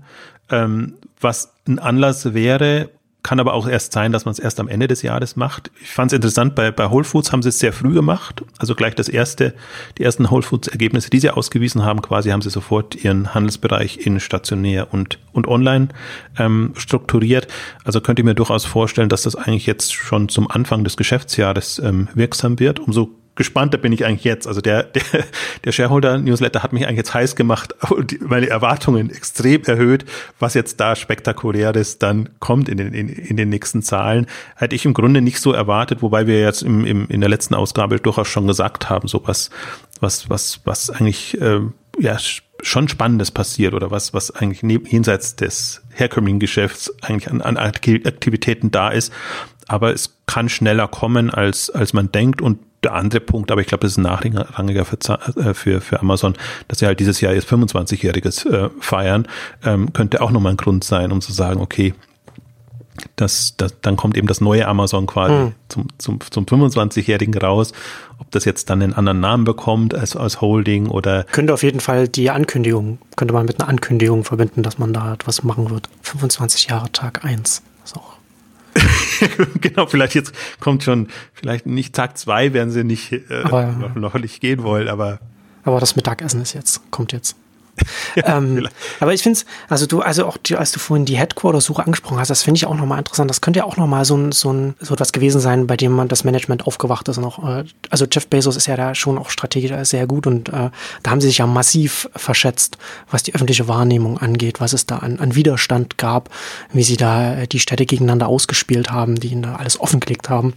B: ähm, was ein Anlass wäre, kann aber auch erst sein, dass man es erst am Ende des Jahres macht. Ich fand es interessant, bei, bei Whole Foods haben sie es sehr früh gemacht. Also gleich das erste, die ersten Whole Foods Ergebnisse, die sie ausgewiesen haben, quasi haben sie sofort ihren Handelsbereich in stationär und, und online ähm, strukturiert. Also könnte ich mir durchaus vorstellen, dass das eigentlich jetzt schon zum Anfang des Geschäftsjahres ähm, wirksam wird. Umso gespannter bin ich eigentlich jetzt. Also der, der, der Shareholder-Newsletter hat mich eigentlich jetzt heiß gemacht und meine Erwartungen extrem erhöht, was jetzt da spektakuläres dann kommt in den, in, in den nächsten Zahlen. Hätte ich im Grunde nicht so erwartet, wobei wir jetzt im, im, in der letzten Ausgabe durchaus schon gesagt haben, so was, was, was, was eigentlich, äh, ja, schon Spannendes passiert oder was, was eigentlich neben, jenseits des herkömmlichen Geschäfts eigentlich an, an Aktivitäten da ist. Aber es kann schneller kommen, als, als man denkt und der andere Punkt, aber ich glaube, das ist ein nachrangiger für, äh, für, für Amazon, dass sie halt dieses Jahr jetzt 25-Jähriges äh, feiern, ähm, könnte auch nochmal ein Grund sein, um zu sagen, okay, das, das, dann kommt eben das neue Amazon quasi mhm. zum, zum, zum 25-Jährigen raus. Ob das jetzt dann einen anderen Namen bekommt als, als Holding oder.
A: Könnte auf jeden Fall die Ankündigung, könnte man mit einer Ankündigung verbinden, dass man da etwas machen wird. 25 Jahre Tag 1.
B: Genau, vielleicht jetzt kommt schon, vielleicht nicht Tag zwei werden sie nicht äh, aber, noch, noch nicht gehen wollen, aber.
A: Aber das Mittagessen ist jetzt, kommt jetzt. ähm, aber ich finde es, also du, also auch die, als du vorhin die Headquarter-Suche angesprochen hast, das finde ich auch nochmal interessant. Das könnte ja auch nochmal so ein, so ein, so etwas gewesen sein, bei dem man das Management aufgewacht ist. Und auch, äh, also Jeff Bezos ist ja da schon auch strategisch sehr gut und äh, da haben sie sich ja massiv verschätzt, was die öffentliche Wahrnehmung angeht, was es da an, an Widerstand gab, wie sie da äh, die Städte gegeneinander ausgespielt haben, die ihnen da alles offengelegt haben.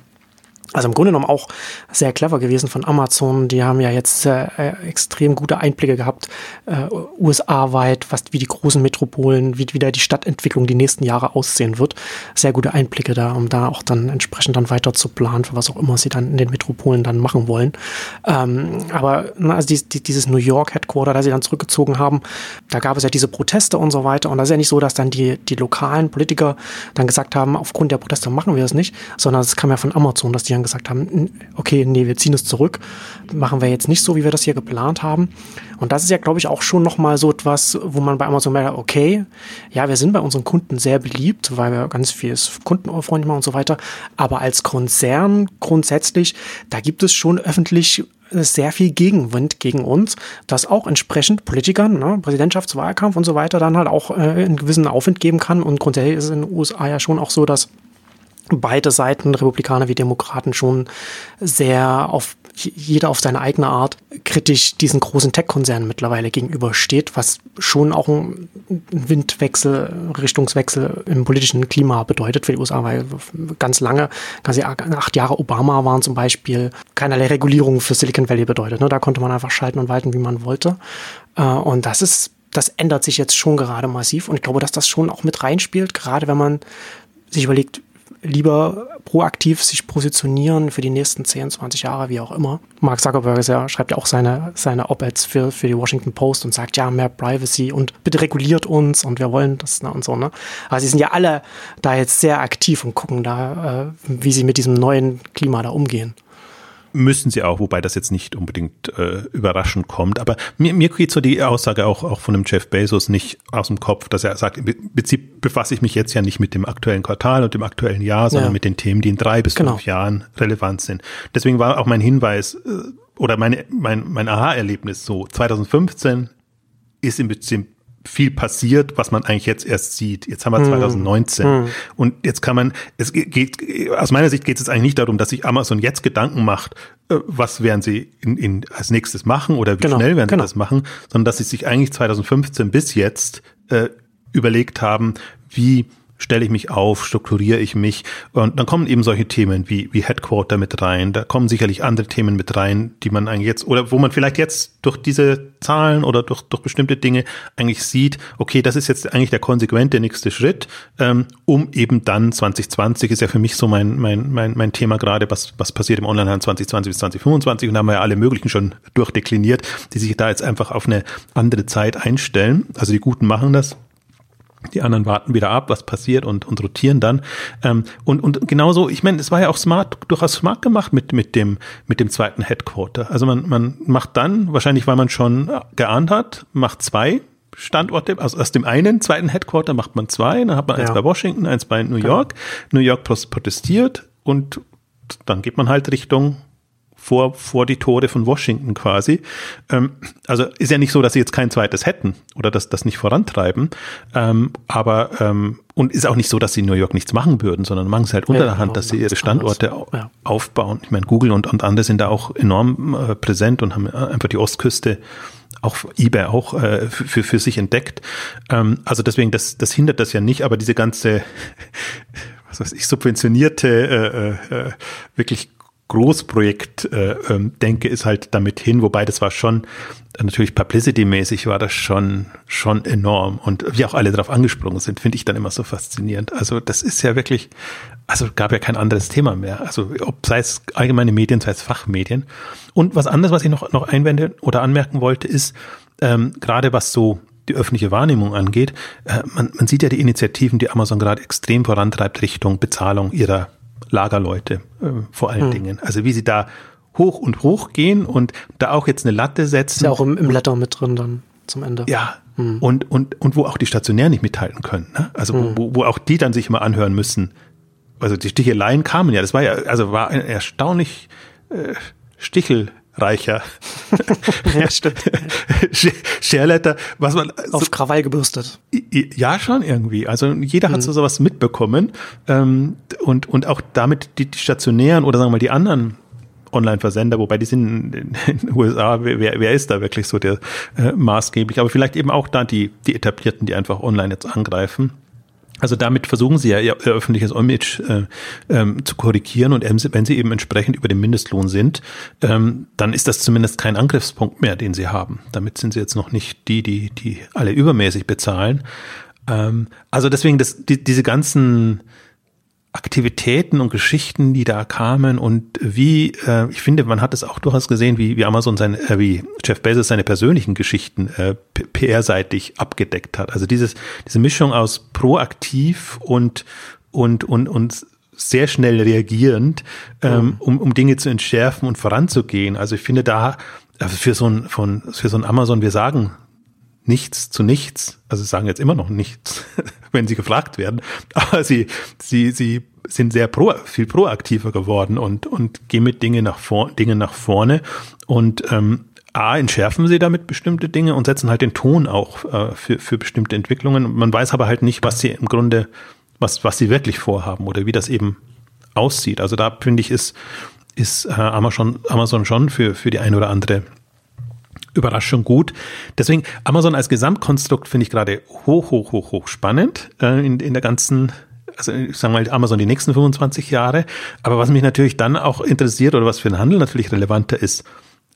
A: Also im Grunde genommen auch sehr clever gewesen von Amazon. Die haben ja jetzt äh, extrem gute Einblicke gehabt, äh, USA-weit, was wie die großen Metropolen, wie wieder die Stadtentwicklung die nächsten Jahre aussehen wird. Sehr gute Einblicke da, um da auch dann entsprechend dann weiter zu planen, für was auch immer sie dann in den Metropolen dann machen wollen. Ähm, aber na, also die, die, dieses New York Headquarter, da sie dann zurückgezogen haben, da gab es ja diese Proteste und so weiter. Und das ist ja nicht so, dass dann die, die lokalen Politiker dann gesagt haben, aufgrund der Proteste machen wir es nicht, sondern es kam ja von Amazon, dass die dann gesagt haben, okay, nee, wir ziehen es zurück, machen wir jetzt nicht so, wie wir das hier geplant haben. Und das ist ja, glaube ich, auch schon nochmal so etwas, wo man bei Amazon merkt, okay, ja, wir sind bei unseren Kunden sehr beliebt, weil wir ganz vieles kundenfreundlich machen und so weiter. Aber als Konzern grundsätzlich, da gibt es schon öffentlich sehr viel Gegenwind gegen uns, dass auch entsprechend Politikern, ne, Präsidentschaftswahlkampf und so weiter, dann halt auch äh, einen gewissen Aufwind geben kann. Und grundsätzlich ist es in den USA ja schon auch so, dass beide Seiten, Republikaner wie Demokraten, schon sehr auf jeder auf seine eigene Art kritisch diesen großen Tech-Konzernen mittlerweile gegenübersteht, was schon auch ein Windwechsel, Richtungswechsel im politischen Klima bedeutet für die USA, weil ganz lange, quasi acht Jahre Obama waren zum Beispiel keinerlei Regulierung für Silicon Valley bedeutet. Ne? Da konnte man einfach schalten und walten, wie man wollte. Äh, und das ist das ändert sich jetzt schon gerade massiv und ich glaube, dass das schon auch mit reinspielt, gerade wenn man sich überlegt, lieber proaktiv sich positionieren für die nächsten 10, 20 Jahre, wie auch immer. Mark Zuckerberg ja, schreibt ja auch seine, seine Op-Eds für, für die Washington Post und sagt, ja, mehr Privacy und bitte reguliert uns und wir wollen das ne, und so. Ne? Also sie sind ja alle da jetzt sehr aktiv und gucken da, äh, wie sie mit diesem neuen Klima da umgehen.
B: Müssen sie auch, wobei das jetzt nicht unbedingt äh, überraschend kommt. Aber mir, mir geht so die Aussage auch, auch von dem Jeff Bezos nicht aus dem Kopf, dass er sagt, im Prinzip befasse ich mich jetzt ja nicht mit dem aktuellen Quartal und dem aktuellen Jahr, sondern ja. mit den Themen, die in drei bis genau. fünf Jahren relevant sind. Deswegen war auch mein Hinweis äh, oder meine, mein, mein Aha-Erlebnis so, 2015 ist im Prinzip viel passiert, was man eigentlich jetzt erst sieht. Jetzt haben wir 2019 hm. hm. und jetzt kann man, es geht, aus meiner Sicht geht es eigentlich nicht darum, dass sich Amazon jetzt Gedanken macht, äh, was werden sie in, in, als nächstes machen oder wie genau, schnell werden genau. sie das machen, sondern dass sie sich eigentlich 2015 bis jetzt äh, überlegt haben, wie stelle ich mich auf, strukturiere ich mich. Und dann kommen eben solche Themen wie, wie Headquarter mit rein, da kommen sicherlich andere Themen mit rein, die man eigentlich jetzt oder wo man vielleicht jetzt durch diese Zahlen oder durch, durch bestimmte Dinge eigentlich sieht, okay, das ist jetzt eigentlich der konsequente nächste Schritt, ähm, um eben dann 2020 ist ja für mich so mein, mein, mein, mein Thema gerade, was, was passiert im Onlinehandel 2020 bis 2025 und da haben wir ja alle möglichen schon durchdekliniert, die sich da jetzt einfach auf eine andere Zeit einstellen. Also die Guten machen das, die anderen warten wieder ab, was passiert und, und rotieren dann. Ähm, und, und genauso, ich meine, es war ja auch smart, durchaus smart gemacht mit, mit, dem, mit dem zweiten Headquarter. Also man, man macht dann, wahrscheinlich weil man schon geahnt hat, macht zwei Standorte, also aus dem einen zweiten Headquarter macht man zwei, dann hat man ja. eins bei Washington, eins bei New genau. York. Genau. New York protestiert und dann geht man halt Richtung vor, vor die Tore von Washington quasi. Ähm, also ist ja nicht so, dass sie jetzt kein zweites hätten oder dass das nicht vorantreiben. Ähm, aber ähm, und ist auch nicht so, dass sie in New York nichts machen würden, sondern machen es halt unter ja, der Hand, dass sie ihre Standorte ja. aufbauen. Ich meine, Google und, und andere sind da auch enorm äh, präsent und haben äh, einfach die Ostküste auch eBay auch äh, für, für sich entdeckt. Ähm, also deswegen, das, das hindert das ja nicht, aber diese ganze, was weiß ich, subventionierte, äh, äh, wirklich Großprojekt äh, ähm, denke, ist halt damit hin, wobei das war schon natürlich publicity-mäßig war das schon schon enorm und wie auch alle darauf angesprungen sind, finde ich dann immer so faszinierend. Also das ist ja wirklich, also gab ja kein anderes Thema mehr. Also ob sei es allgemeine Medien, sei es Fachmedien. Und was anderes, was ich noch noch einwende oder anmerken wollte, ist ähm, gerade was so die öffentliche Wahrnehmung angeht, äh, man, man sieht ja die Initiativen, die Amazon gerade extrem vorantreibt Richtung Bezahlung ihrer Lagerleute äh, vor allen hm. Dingen. Also wie sie da hoch und hoch gehen und da auch jetzt eine Latte setzen. Ist
A: ja auch im, im Letter mit drin dann zum Ende.
B: Ja. Hm. Und, und, und wo auch die Stationär nicht mithalten können. Ne? Also hm. wo, wo auch die dann sich mal anhören müssen. Also die Sticheleien kamen ja, das war ja, also war ein erstaunlich äh, Stichel reicher.
A: ja, stimmt.
B: Scherletter, was man.
A: Auf so, Krawall gebürstet.
B: Ja, schon irgendwie. Also jeder mhm. hat so sowas mitbekommen. Ähm, und, und auch damit die, die stationären oder sagen wir mal die anderen Online-Versender, wobei die sind in den USA, wer, wer ist da wirklich so der äh, maßgeblich, aber vielleicht eben auch da die, die etablierten, die einfach online jetzt angreifen. Also damit versuchen sie ja ihr, öffentliches Image äh, ähm, zu korrigieren und wenn sie eben entsprechend über dem Mindestlohn sind, ähm, dann ist das zumindest kein Angriffspunkt mehr, den sie haben. Damit sind sie jetzt noch nicht die, die, die alle übermäßig bezahlen. Ähm, also deswegen das, die, diese ganzen Aktivitäten und Geschichten, die da kamen und wie, äh, ich finde, man hat es auch durchaus gesehen, wie, wie Amazon sein, äh, wie Jeff Bezos seine persönlichen Geschichten äh, PR-seitig abgedeckt hat. Also dieses, diese Mischung aus proaktiv und, und, und, und sehr schnell reagierend, ähm, mhm. um, um Dinge zu entschärfen und voranzugehen. Also ich finde da, also für so ein, von, für so ein Amazon, wir sagen nichts zu nichts. Also sagen jetzt immer noch nichts, wenn sie gefragt werden. Aber sie, sie, sie sind sehr pro, viel proaktiver geworden und, und gehen mit Dinge nach, vor, Dinge nach vorne. Und ähm, A, entschärfen sie damit bestimmte Dinge und setzen halt den Ton auch äh, für, für bestimmte Entwicklungen. Man weiß aber halt nicht, was sie im Grunde, was, was sie wirklich vorhaben oder wie das eben aussieht. Also da finde ich, ist, ist äh, Amazon, Amazon schon für, für die eine oder andere Überraschung gut. Deswegen Amazon als Gesamtkonstrukt finde ich gerade hoch, hoch, hoch, hoch spannend äh, in, in der ganzen also ich sage mal Amazon die nächsten 25 Jahre. Aber was mich natürlich dann auch interessiert oder was für den Handel natürlich relevanter ist,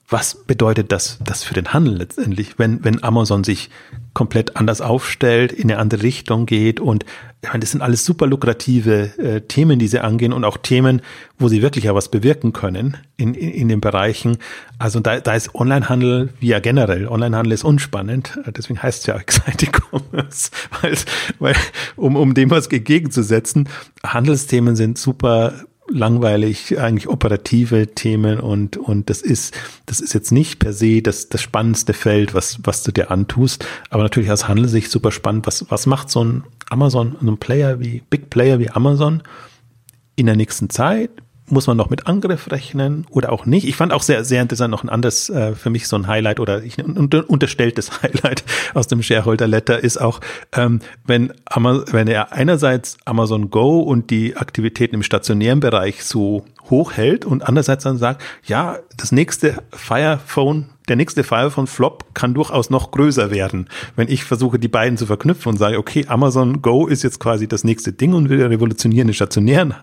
B: was bedeutet das, das für den Handel letztendlich, wenn, wenn Amazon sich komplett anders aufstellt, in eine andere Richtung geht und ich meine, das sind alles super lukrative äh, Themen, die sie angehen und auch Themen, wo sie wirklich ja was bewirken können in, in, in den Bereichen. Also da, da ist Onlinehandel wie ja generell. Onlinehandel ist unspannend, deswegen heißt es ja Exciting Commerce, weil, weil um, um dem was entgegenzusetzen, Handelsthemen sind super langweilig, eigentlich operative Themen und, und das ist, das ist jetzt nicht per se das, das spannendste Feld, was, was du dir antust, aber natürlich aus Handelsicht super spannend. Was, was macht so ein Amazon, so ein Player wie, Big Player wie Amazon in der nächsten Zeit? Muss man noch mit Angriff rechnen oder auch nicht? Ich fand auch sehr, sehr interessant noch ein anderes, äh, für mich so ein Highlight oder ich, ein unterstelltes Highlight aus dem Shareholder Letter ist auch, ähm, wenn, Amazon, wenn er einerseits Amazon Go und die Aktivitäten im stationären Bereich so hochhält und andererseits dann sagt, ja, das nächste Fire Phone der nächste Fall von Flop kann durchaus noch größer werden, wenn ich versuche, die beiden zu verknüpfen und sage, okay, Amazon Go ist jetzt quasi das nächste Ding und will revolutionieren den stationären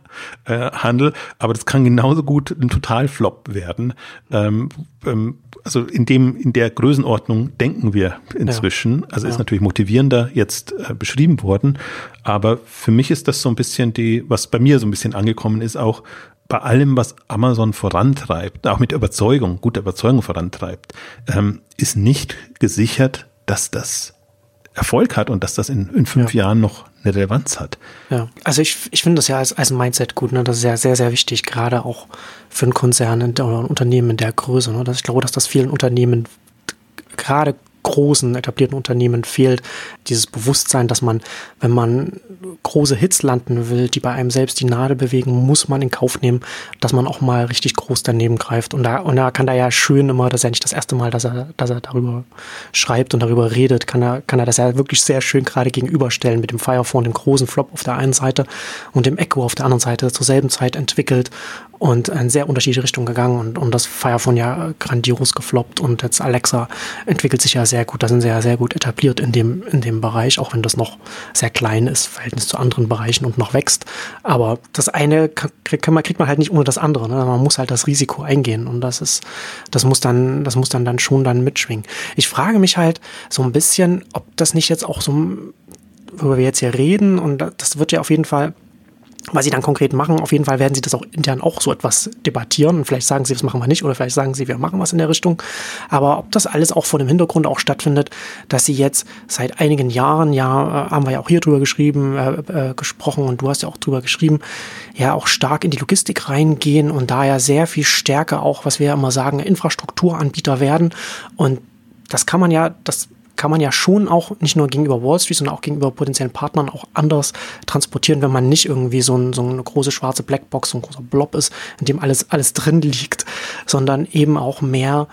B: äh, Handel, aber das kann genauso gut ein Total-Flop werden. Ähm, ähm, also in dem, in der Größenordnung denken wir inzwischen. Ja. Also ist natürlich motivierender jetzt äh, beschrieben worden. Aber für mich ist das so ein bisschen die, was bei mir so ein bisschen angekommen ist, auch bei allem, was Amazon vorantreibt, auch mit Überzeugung, gute Überzeugung vorantreibt, ähm, ist nicht gesichert, dass das Erfolg hat und dass das in, in fünf ja. Jahren noch eine Relevanz hat.
A: Ja, also ich, ich finde das ja als, als Mindset gut, ne? Das ist ja sehr, sehr wichtig, gerade auch für einen Konzern oder ein Unternehmen in der Größe. Ne? Dass ich glaube, dass das vielen Unternehmen gerade großen etablierten Unternehmen fehlt dieses Bewusstsein, dass man, wenn man große Hits landen will, die bei einem selbst die Nadel bewegen, muss man in Kauf nehmen, dass man auch mal richtig groß daneben greift. Und da, und da kann er ja schön immer, das ist ja nicht das erste Mal, dass er, dass er darüber schreibt und darüber redet, kann er, kann er das ja wirklich sehr schön gerade gegenüberstellen mit dem Firephone, dem großen Flop auf der einen Seite und dem Echo auf der anderen Seite zur selben Zeit entwickelt und in sehr unterschiedliche Richtungen gegangen und, und das Firephone ja grandios gefloppt und jetzt Alexa entwickelt sich ja sehr gut. Da sind sie ja sehr gut etabliert in dem, in dem Bereich, auch wenn das noch sehr klein ist, Verhältnis zu anderen Bereichen und noch wächst. Aber das eine kriegt man, kriegt man halt nicht ohne das andere. Ne? Man muss halt das Risiko eingehen und das ist, das muss dann, das muss dann dann schon dann mitschwingen. Ich frage mich halt so ein bisschen, ob das nicht jetzt auch so, worüber wir jetzt hier reden und das wird ja auf jeden Fall was sie dann konkret machen. Auf jeden Fall werden sie das auch intern auch so etwas debattieren und vielleicht sagen sie, das machen wir nicht oder vielleicht sagen sie, wir machen was in der Richtung. Aber ob das alles auch vor dem Hintergrund auch stattfindet, dass sie jetzt seit einigen Jahren, ja, äh, haben wir ja auch hier drüber geschrieben, äh, äh, gesprochen und du hast ja auch drüber geschrieben, ja auch stark in die Logistik reingehen und da ja sehr viel stärker auch, was wir ja immer sagen, Infrastrukturanbieter werden und das kann man ja, das kann man ja schon auch nicht nur gegenüber Wall Street, sondern auch gegenüber potenziellen Partnern auch anders transportieren, wenn man nicht irgendwie so, ein, so eine große schwarze Blackbox, so ein großer Blob ist, in dem alles, alles drin liegt, sondern eben auch mehr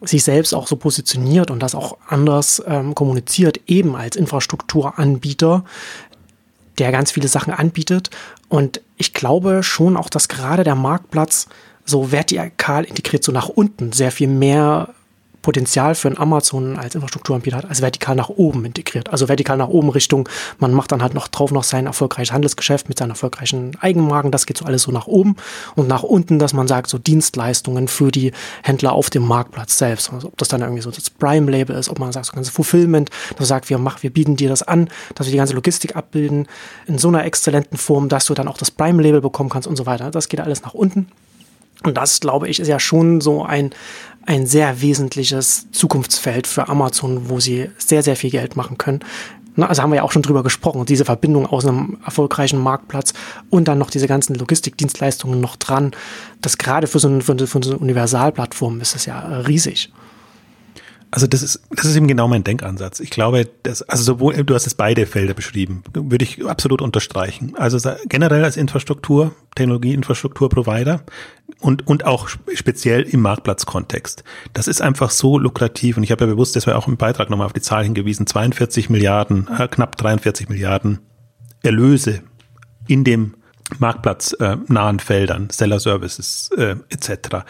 A: sich selbst auch so positioniert und das auch anders ähm, kommuniziert, eben als Infrastrukturanbieter, der ganz viele Sachen anbietet. Und ich glaube schon auch, dass gerade der Marktplatz so vertikal integriert, so nach unten, sehr viel mehr Potenzial für ein Amazon als Infrastrukturanbieter hat, als vertikal nach oben integriert. Also vertikal nach oben Richtung, man macht dann halt noch drauf noch sein erfolgreiches Handelsgeschäft mit seinen erfolgreichen Eigenmarken, das geht so alles so nach oben und nach unten, dass man sagt, so Dienstleistungen für die Händler auf dem Marktplatz selbst. Also ob das dann irgendwie so das Prime-Label ist, ob man sagt, so ganze Fulfillment, dass man sagt, wir machen, wir bieten dir das an, dass wir die ganze Logistik abbilden in so einer exzellenten Form, dass du dann auch das Prime-Label bekommen kannst und so weiter. Das geht alles nach unten. Und das, glaube ich, ist ja schon so ein, ein sehr wesentliches Zukunftsfeld für Amazon, wo sie sehr, sehr viel Geld machen können. Also haben wir ja auch schon drüber gesprochen, diese Verbindung aus einem erfolgreichen Marktplatz und dann noch diese ganzen Logistikdienstleistungen noch dran. Das gerade für so eine, für so eine Universalplattform ist das ja riesig.
B: Also das ist, das ist eben genau mein Denkansatz. Ich glaube, dass, also sowohl, du hast es beide Felder beschrieben, würde ich absolut unterstreichen. Also generell als Infrastruktur, Technologieinfrastrukturprovider und, und auch speziell im Marktplatzkontext. Das ist einfach so lukrativ und ich habe ja bewusst, das war auch im Beitrag nochmal auf die Zahl hingewiesen, 42 Milliarden, äh, knapp 43 Milliarden Erlöse in dem Marktplatz äh, nahen Feldern, Seller Services äh, etc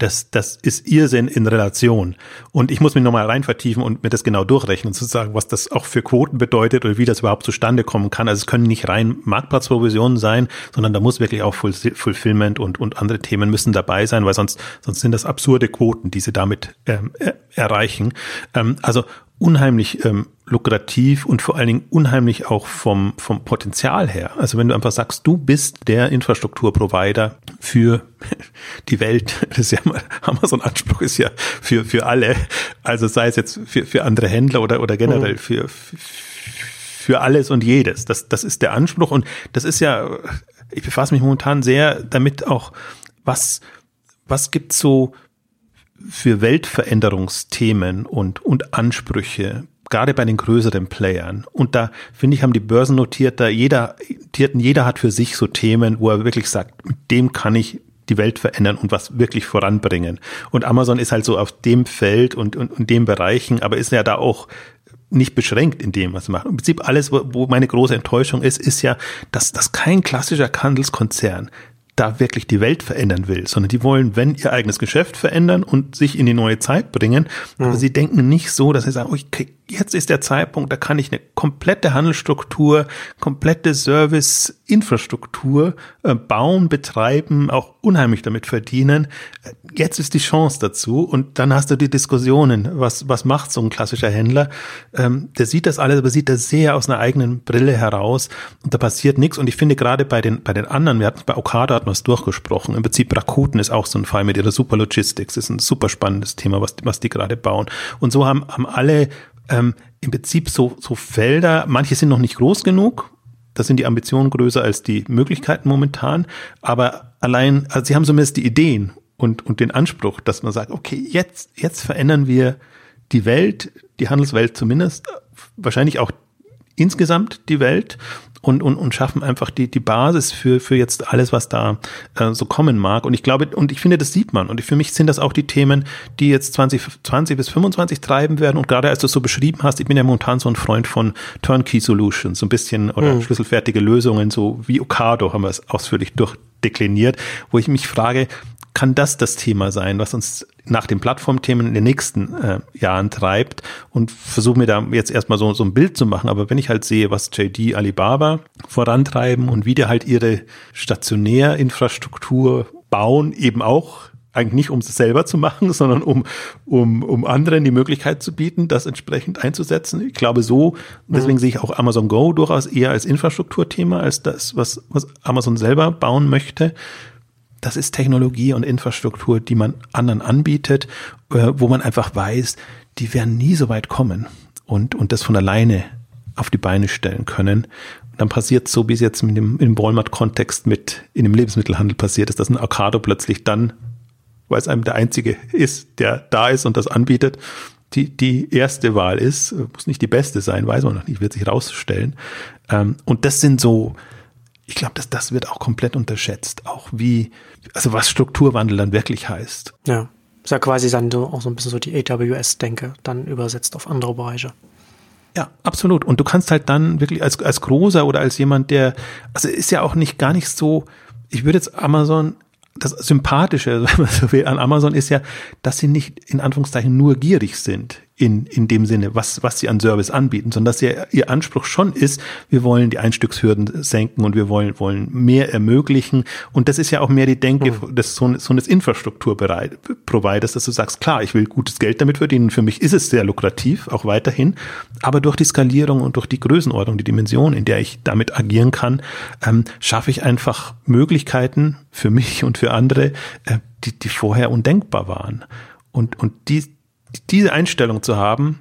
B: das, das ist Irrsinn in Relation. Und ich muss mich nochmal rein vertiefen und mir das genau durchrechnen, sozusagen, was das auch für Quoten bedeutet oder wie das überhaupt zustande kommen kann. Also es können nicht rein Marktplatzprovisionen sein, sondern da muss wirklich auch Fulfillment und, und andere Themen müssen dabei sein, weil sonst, sonst sind das absurde Quoten, die sie damit ähm, erreichen. Ähm, also unheimlich ähm, lukrativ und vor allen Dingen unheimlich auch vom, vom Potenzial her. Also wenn du einfach sagst, du bist der Infrastrukturprovider für die Welt, das ist ja mal, Amazon Anspruch ist ja für, für alle. Also sei es jetzt für, für andere Händler oder, oder generell mhm. für, für alles und jedes. Das, das ist der Anspruch und das ist ja, ich befasse mich momentan sehr damit auch, was, was gibt so für Weltveränderungsthemen und, und Ansprüche, gerade bei den größeren Playern. Und da, finde ich, haben die Börsen notiert, da jeder, jeder hat für sich so Themen, wo er wirklich sagt, mit dem kann ich die Welt verändern und was wirklich voranbringen. Und Amazon ist halt so auf dem Feld und, und, und dem Bereichen, aber ist ja da auch nicht beschränkt in dem, was sie machen. Im Prinzip alles, wo meine große Enttäuschung ist, ist ja, dass das kein klassischer Handelskonzern da wirklich die Welt verändern will, sondern die wollen, wenn ihr eigenes Geschäft verändern und sich in die neue Zeit bringen. Mhm. Aber sie denken nicht so, dass sie sagen, okay, jetzt ist der Zeitpunkt, da kann ich eine komplette Handelsstruktur, komplette Service-Infrastruktur äh, bauen, betreiben, auch unheimlich damit verdienen. Jetzt ist die Chance dazu und dann hast du die Diskussionen, was, was macht so ein klassischer Händler? Ähm, der sieht das alles, aber sieht das sehr aus einer eigenen Brille heraus und da passiert nichts. Und ich finde gerade bei den, bei den anderen, wir hatten bei Okada hatten wir es durchgesprochen, im Prinzip Rakuten ist auch so ein Fall mit ihrer Super Logistics, ist ein super spannendes Thema, was, was die gerade bauen. Und so haben, haben alle ähm, im Prinzip so, so Felder, manche sind noch nicht groß genug, da sind die Ambitionen größer als die Möglichkeiten momentan, aber allein, also sie haben zumindest die Ideen und, und den Anspruch, dass man sagt, okay, jetzt, jetzt verändern wir die Welt, die Handelswelt zumindest, wahrscheinlich auch insgesamt die Welt und, und, und schaffen einfach die, die Basis für, für jetzt alles, was da äh, so kommen mag. Und ich glaube, und ich finde, das sieht man. Und für mich sind das auch die Themen, die jetzt 2020 bis 25 treiben werden. Und gerade als du es so beschrieben hast, ich bin ja momentan so ein Freund von Turnkey Solutions, so ein bisschen oder mhm. schlüsselfertige Lösungen, so wie Ocado haben wir es ausführlich durchdekliniert, wo ich mich frage, kann das das Thema sein, was uns nach den Plattformthemen in den nächsten äh, Jahren treibt und versuche mir da jetzt erstmal so, so ein Bild zu machen. Aber wenn ich halt sehe, was JD Alibaba vorantreiben und wie die halt ihre Stationärinfrastruktur bauen, eben auch eigentlich nicht, um es selber zu machen, sondern um, um, um anderen die Möglichkeit zu bieten, das entsprechend einzusetzen. Ich glaube so, deswegen mhm. sehe ich auch Amazon Go durchaus eher als Infrastrukturthema, als das, was, was Amazon selber bauen möchte das ist Technologie und Infrastruktur, die man anderen anbietet, äh, wo man einfach weiß, die werden nie so weit kommen und, und das von alleine auf die Beine stellen können. Und dann passiert so, wie es jetzt mit dem, im Walmart-Kontext mit in dem Lebensmittelhandel passiert ist, dass ein Avocado plötzlich dann, weil es einem der einzige ist, der da ist und das anbietet, die, die erste Wahl ist, muss nicht die beste sein, weiß man noch nicht, wird sich rausstellen. Ähm, und das sind so, ich glaube, dass das wird auch komplett unterschätzt, auch wie, also was Strukturwandel dann wirklich heißt.
A: Ja, ist ja quasi dann so, auch so ein bisschen so die AWS-Denke dann übersetzt auf andere Bereiche.
B: Ja, absolut. Und du kannst halt dann wirklich als, als Großer oder als jemand, der, also ist ja auch nicht gar nicht so, ich würde jetzt Amazon das Sympathische an Amazon ist ja, dass sie nicht in Anführungszeichen nur gierig sind in, in dem Sinne, was, was sie an Service anbieten, sondern dass ihr, ihr Anspruch schon ist, wir wollen die Einstückshürden senken und wir wollen, wollen mehr ermöglichen. Und das ist ja auch mehr die Denke mhm. des, so, so eines Infrastrukturproviders, dass du sagst, klar, ich will gutes Geld damit verdienen. Für mich ist es sehr lukrativ, auch weiterhin. Aber durch die Skalierung und durch die Größenordnung, die Dimension, in der ich damit agieren kann, ähm, schaffe ich einfach Möglichkeiten für mich und für andere, äh, die, die vorher undenkbar waren. Und, und die, diese Einstellung zu haben,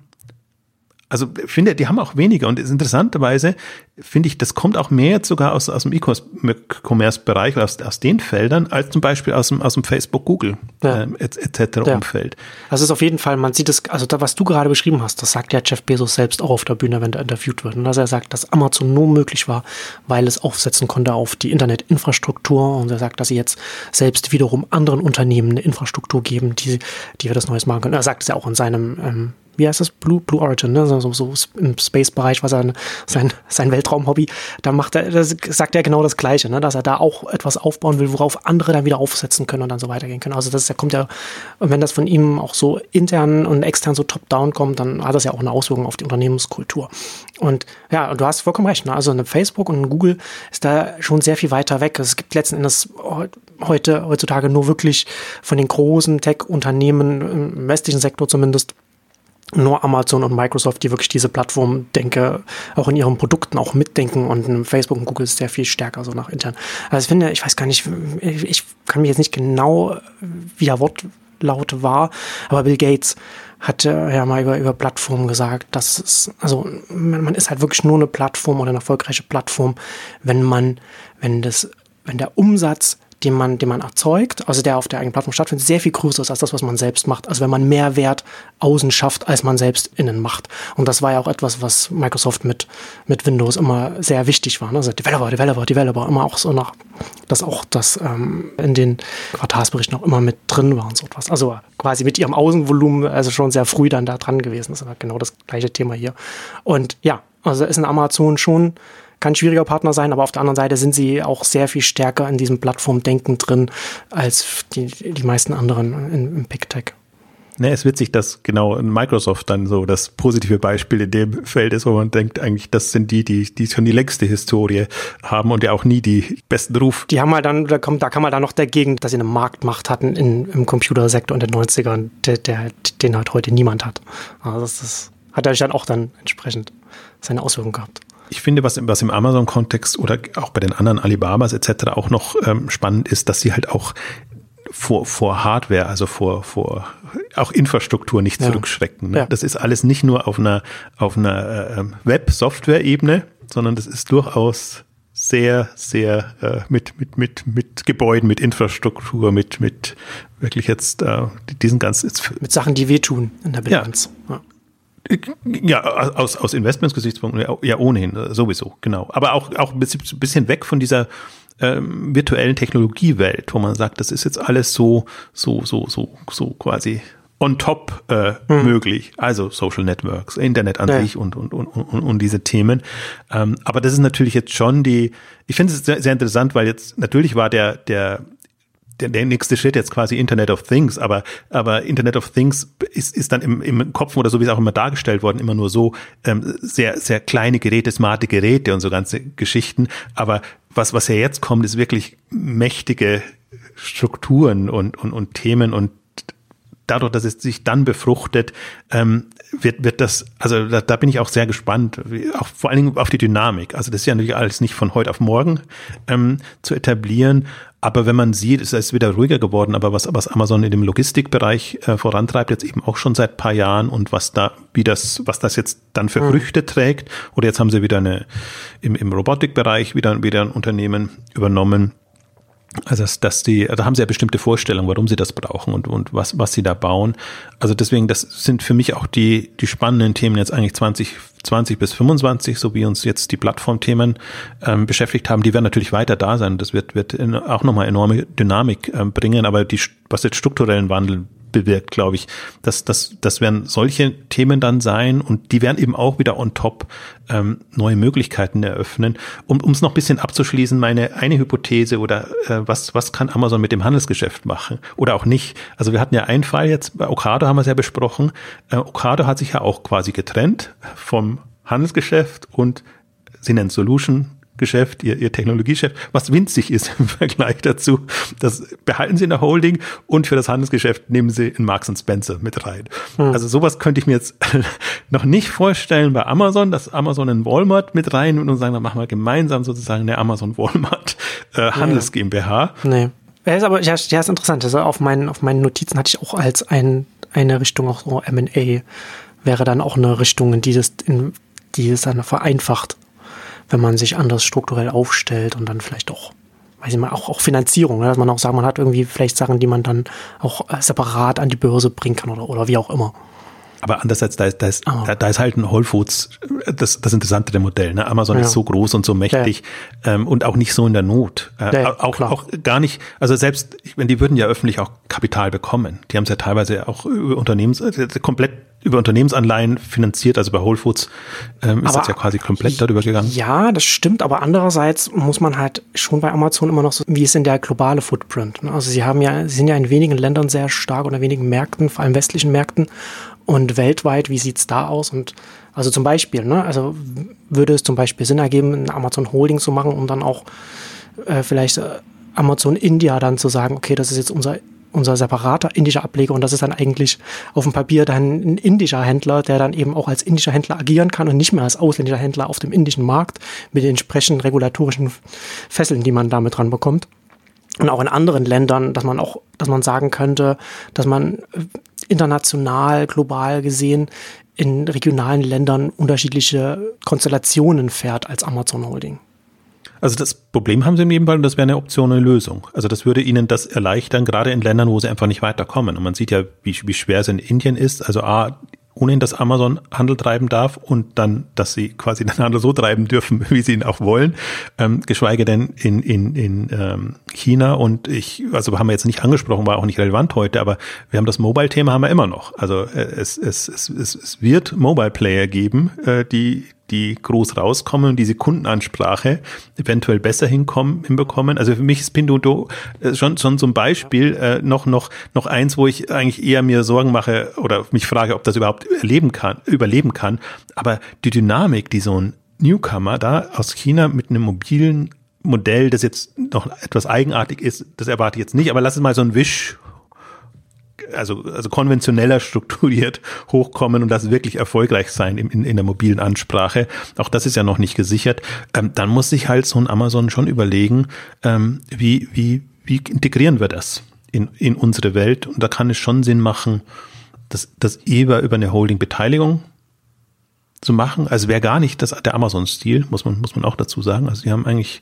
B: also finde, die haben auch weniger und interessanterweise finde ich, das kommt auch mehr jetzt sogar aus, aus dem E-Commerce-Bereich, aus, aus den Feldern, als zum Beispiel aus dem, aus dem Facebook, Google ja. ähm, etc. Et ja. Umfeld.
A: Also es ist auf jeden Fall, man sieht es, also da, was du gerade beschrieben hast, das sagt ja Jeff Bezos selbst auch auf der Bühne, wenn er interviewt wird. Und dass er sagt, dass Amazon nur möglich war, weil es aufsetzen konnte auf die Internetinfrastruktur und er sagt, dass sie jetzt selbst wiederum anderen Unternehmen eine Infrastruktur geben, die, die wir das Neues machen können. Er sagt es ja auch in seinem ähm, wie heißt das? Blue, Blue Origin, ne? so, so im Space-Bereich, was er sein, sein Weltraum-Hobby, da macht er, das sagt er genau das Gleiche, ne? dass er da auch etwas aufbauen will, worauf andere dann wieder aufsetzen können und dann so weitergehen können. Also das ist, kommt ja, wenn das von ihm auch so intern und extern so top-down kommt, dann hat das ja auch eine Auswirkung auf die Unternehmenskultur. Und ja, du hast vollkommen recht. Ne? Also eine Facebook und eine Google ist da schon sehr viel weiter weg. Es gibt letzten Endes heute, heutzutage nur wirklich von den großen Tech-Unternehmen im westlichen Sektor zumindest nur Amazon und Microsoft, die wirklich diese Plattform, denke, auch in ihren Produkten auch mitdenken und Facebook und Google ist sehr viel stärker so nach intern. Also ich finde, ich weiß gar nicht, ich kann mich jetzt nicht genau, wie der Wortlaut war, aber Bill Gates hatte ja mal über, über Plattformen gesagt, dass es, also man ist halt wirklich nur eine Plattform oder eine erfolgreiche Plattform, wenn man, wenn das, wenn der Umsatz den man, den man erzeugt, also der auf der eigenen Plattform stattfindet, sehr viel größer ist als das, was man selbst macht. Also wenn man mehr Wert außen schafft, als man selbst innen macht. Und das war ja auch etwas, was Microsoft mit, mit Windows immer sehr wichtig war. Ne? Also Developer, Developer, Developer, immer auch so nach, dass auch das ähm, in den Quartalsberichten auch immer mit drin war und so etwas. Also quasi mit ihrem Außenvolumen, also schon sehr früh dann da dran gewesen. Das war genau das gleiche Thema hier. Und ja, also ist in Amazon schon kann ein schwieriger Partner sein, aber auf der anderen Seite sind sie auch sehr viel stärker in diesem Plattformdenken drin als die, die meisten anderen in, im PickTech.
B: Ne, es ist witzig, dass genau Microsoft dann so das positive Beispiel in dem Feld ist, wo man denkt, eigentlich, das sind die, die, die schon die längste Historie haben und ja auch nie die besten Ruf.
A: Die haben halt dann, da kommt, da kann man dann noch dagegen, dass sie eine Marktmacht hatten in, im Computersektor in den 90ern, der, der, den halt heute niemand hat. Also das, das hat natürlich dann auch dann entsprechend seine Auswirkungen gehabt
B: ich finde, was, was im Amazon-Kontext oder auch bei den anderen Alibabas etc. auch noch ähm, spannend ist, dass sie halt auch vor, vor Hardware, also vor, vor auch Infrastruktur nicht zurückschrecken. Ne? Ja. Das ist alles nicht nur auf einer, auf einer äh, Web-Software-Ebene, sondern das ist durchaus sehr, sehr äh, mit, mit, mit, mit Gebäuden, mit Infrastruktur, mit, mit wirklich jetzt äh, diesen ganzen.
A: Mit Sachen, die wehtun in der Bilanz.
B: Ja. ja. Ja, aus, aus Investmentsgesichtspunkten ja ohnehin, sowieso, genau. Aber auch, auch ein bisschen weg von dieser ähm, virtuellen Technologiewelt, wo man sagt, das ist jetzt alles so, so, so, so, so quasi on top äh, mhm. möglich. Also Social Networks, Internet an ja. sich und, und, und, und, und diese Themen. Ähm, aber das ist natürlich jetzt schon die, ich finde es sehr, sehr interessant, weil jetzt natürlich war der, der der, der nächste Schritt jetzt quasi Internet of Things, aber, aber Internet of Things ist, ist dann im, im Kopf oder so wie es auch immer dargestellt worden, immer nur so ähm, sehr, sehr kleine Geräte, smarte Geräte und so ganze Geschichten. Aber was, was ja jetzt kommt, ist wirklich mächtige Strukturen und, und, und Themen und dadurch, dass es sich dann befruchtet, ähm, wird, wird das, also da, da bin ich auch sehr gespannt, wie, auch vor allen Dingen auf die Dynamik. Also das ist ja natürlich alles nicht von heute auf morgen ähm, zu etablieren, aber wenn man sieht, ist es wieder ruhiger geworden, aber was, was Amazon in dem Logistikbereich äh, vorantreibt, jetzt eben auch schon seit paar Jahren und was da, wie das, was das jetzt dann für mhm. Früchte trägt, oder jetzt haben sie wieder eine, im, im Robotikbereich wieder, wieder ein Unternehmen übernommen, also dass, dass die, da also haben sie ja bestimmte Vorstellungen, warum sie das brauchen und, und was, was sie da bauen. Also deswegen, das sind für mich auch die, die spannenden Themen jetzt eigentlich 2020 bis 25, so wie uns jetzt die Plattformthemen ähm, beschäftigt haben, die werden natürlich weiter da sein. Das wird, wird auch nochmal enorme Dynamik ähm, bringen, aber die, was jetzt strukturellen Wandel bewirkt, glaube ich. Das, das, das werden solche Themen dann sein und die werden eben auch wieder on top ähm, neue Möglichkeiten eröffnen. Um es noch ein bisschen abzuschließen, meine eine Hypothese oder äh, was, was kann Amazon mit dem Handelsgeschäft machen oder auch nicht. Also wir hatten ja einen Fall jetzt, bei Okado haben wir es ja besprochen. Äh, Okado hat sich ja auch quasi getrennt vom Handelsgeschäft und sie nennen Solution Geschäft, ihr, ihr Technologiegeschäft, was winzig ist im Vergleich dazu. Das behalten sie in der Holding und für das Handelsgeschäft nehmen sie in Marks Spencer mit rein. Hm. Also sowas könnte ich mir jetzt noch nicht vorstellen bei Amazon, dass Amazon in Walmart mit rein und sagen, dann machen wir gemeinsam sozusagen eine Amazon Walmart äh, Handels ja. GmbH.
A: Nee. Ja, ist aber ja, ja, ist interessant. Also auf meinen, auf meinen Notizen hatte ich auch als ein, eine Richtung auch so M&A wäre dann auch eine Richtung, in die das, in, die es dann vereinfacht wenn man sich anders strukturell aufstellt und dann vielleicht auch, weiß ich mal, auch, auch Finanzierung, ne? dass man auch sagt, man hat irgendwie vielleicht Sachen, die man dann auch äh, separat an die Börse bringen kann oder, oder wie auch immer.
B: Aber andererseits, da ist, da ist, oh. da, ist halt ein Whole Foods, das, das Interessante der Modell. Ne? Amazon ja. ist so groß und so mächtig ja. ähm, und auch nicht so in der Not. Äh, ja, auch, auch gar nicht, also selbst, wenn die würden ja öffentlich auch Kapital bekommen. Die haben es ja teilweise auch über Unternehmens, äh, komplett über Unternehmensanleihen finanziert, also bei Whole Foods ähm, ist aber, das ja quasi komplett darüber gegangen.
A: Ja, das stimmt, aber andererseits muss man halt schon bei Amazon immer noch so, wie ist denn der globale Footprint? Ne? Also sie haben ja, sie sind ja in wenigen Ländern sehr stark oder wenigen Märkten, vor allem westlichen Märkten und weltweit, wie sieht's da aus? Und also zum Beispiel, ne, also würde es zum Beispiel Sinn ergeben, ein Amazon Holding zu machen, um dann auch äh, vielleicht äh, Amazon India dann zu sagen, okay, das ist jetzt unser unser separater indischer Ableger und das ist dann eigentlich auf dem Papier dann ein indischer Händler, der dann eben auch als indischer Händler agieren kann und nicht mehr als ausländischer Händler auf dem indischen Markt mit den entsprechenden regulatorischen Fesseln, die man damit dran bekommt. Und auch in anderen Ländern, dass man auch, dass man sagen könnte, dass man international, global gesehen in regionalen Ländern unterschiedliche Konstellationen fährt als Amazon Holding.
B: Also das Problem haben sie in jedem Fall und das wäre eine Option, eine Lösung. Also das würde ihnen das erleichtern, gerade in Ländern, wo sie einfach nicht weiterkommen. Und man sieht ja, wie, wie schwer es in Indien ist. Also A, ohnehin, dass Amazon Handel treiben darf und dann, dass sie quasi den Handel so treiben dürfen, wie sie ihn auch wollen, ähm, geschweige denn in, in, in ähm, China und ich, also haben wir jetzt nicht angesprochen, war auch nicht relevant heute, aber wir haben das Mobile-Thema haben wir immer noch. Also äh, es, es, es, es, es wird Mobile-Player geben, äh, die, die groß rauskommen und diese Kundenansprache eventuell besser hinkommen, hinbekommen. Also für mich ist Pinduoduo äh, schon, schon zum Beispiel äh, noch, noch, noch eins, wo ich eigentlich eher mir Sorgen mache oder mich frage, ob das überhaupt erleben kann, überleben kann. Aber die Dynamik, die so ein Newcomer da aus China mit einem mobilen Modell, das jetzt noch etwas eigenartig ist, das erwarte ich jetzt nicht, aber lass es mal so ein Wisch also, also konventioneller strukturiert hochkommen und das wirklich erfolgreich sein in, in, in der mobilen Ansprache. Auch das ist ja noch nicht gesichert. Ähm, dann muss sich halt so ein Amazon schon überlegen, ähm, wie, wie, wie integrieren wir das in, in unsere Welt? Und da kann es schon Sinn machen, das, das eher über eine Holding-Beteiligung zu machen. Also wäre gar nicht das, der Amazon-Stil, muss man, muss man auch dazu sagen. Also die haben eigentlich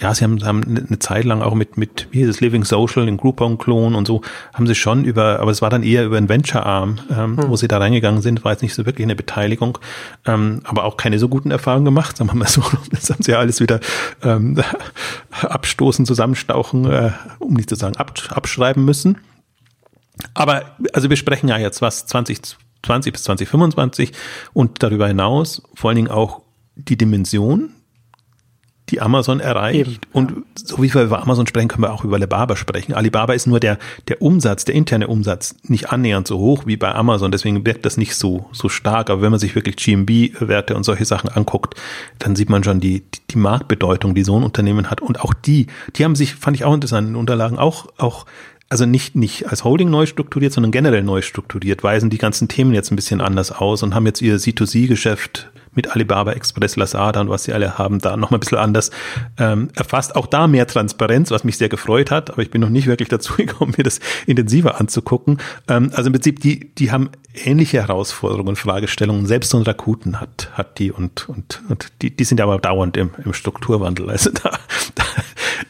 B: ja, sie haben, haben eine Zeit lang auch mit, mit, wie hieß es, Living Social, den Groupon-Klon und so, haben sie schon über, aber es war dann eher über einen Venture-Arm, ähm, hm. wo sie da reingegangen sind, war jetzt nicht so wirklich eine Beteiligung, ähm, aber auch keine so guten Erfahrungen gemacht, sagen wir mal so. Das haben sie ja alles wieder ähm, abstoßen, zusammenstauchen, äh, um nicht zu sagen ab, abschreiben müssen. Aber, also wir sprechen ja jetzt was 2020 bis 2025 und darüber hinaus vor allen Dingen auch die Dimension, die Amazon erreicht. Eben, und ja. so wie wir über Amazon sprechen, können wir auch über Alibaba sprechen. Alibaba ist nur der, der Umsatz, der interne Umsatz nicht annähernd so hoch wie bei Amazon. Deswegen wirkt das nicht so, so stark. Aber wenn man sich wirklich GMB-Werte und solche Sachen anguckt, dann sieht man schon die, die, die Marktbedeutung, die so ein Unternehmen hat. Und auch die, die haben sich, fand ich auch interessant in den Unterlagen, auch, auch also nicht, nicht als Holding neu strukturiert, sondern generell neu strukturiert, weisen die ganzen Themen jetzt ein bisschen anders aus und haben jetzt ihr C2C-Geschäft mit Alibaba, Express, Lazada und was sie alle haben, da nochmal ein bisschen anders ähm, erfasst. Auch da mehr Transparenz, was mich sehr gefreut hat, aber ich bin noch nicht wirklich dazu gekommen, mir das intensiver anzugucken. Ähm, also im Prinzip, die, die haben ähnliche Herausforderungen, Fragestellungen. Selbst so ein Rakuten hat, hat die und, und, und die, die sind ja aber dauernd im, im Strukturwandel. Also da, da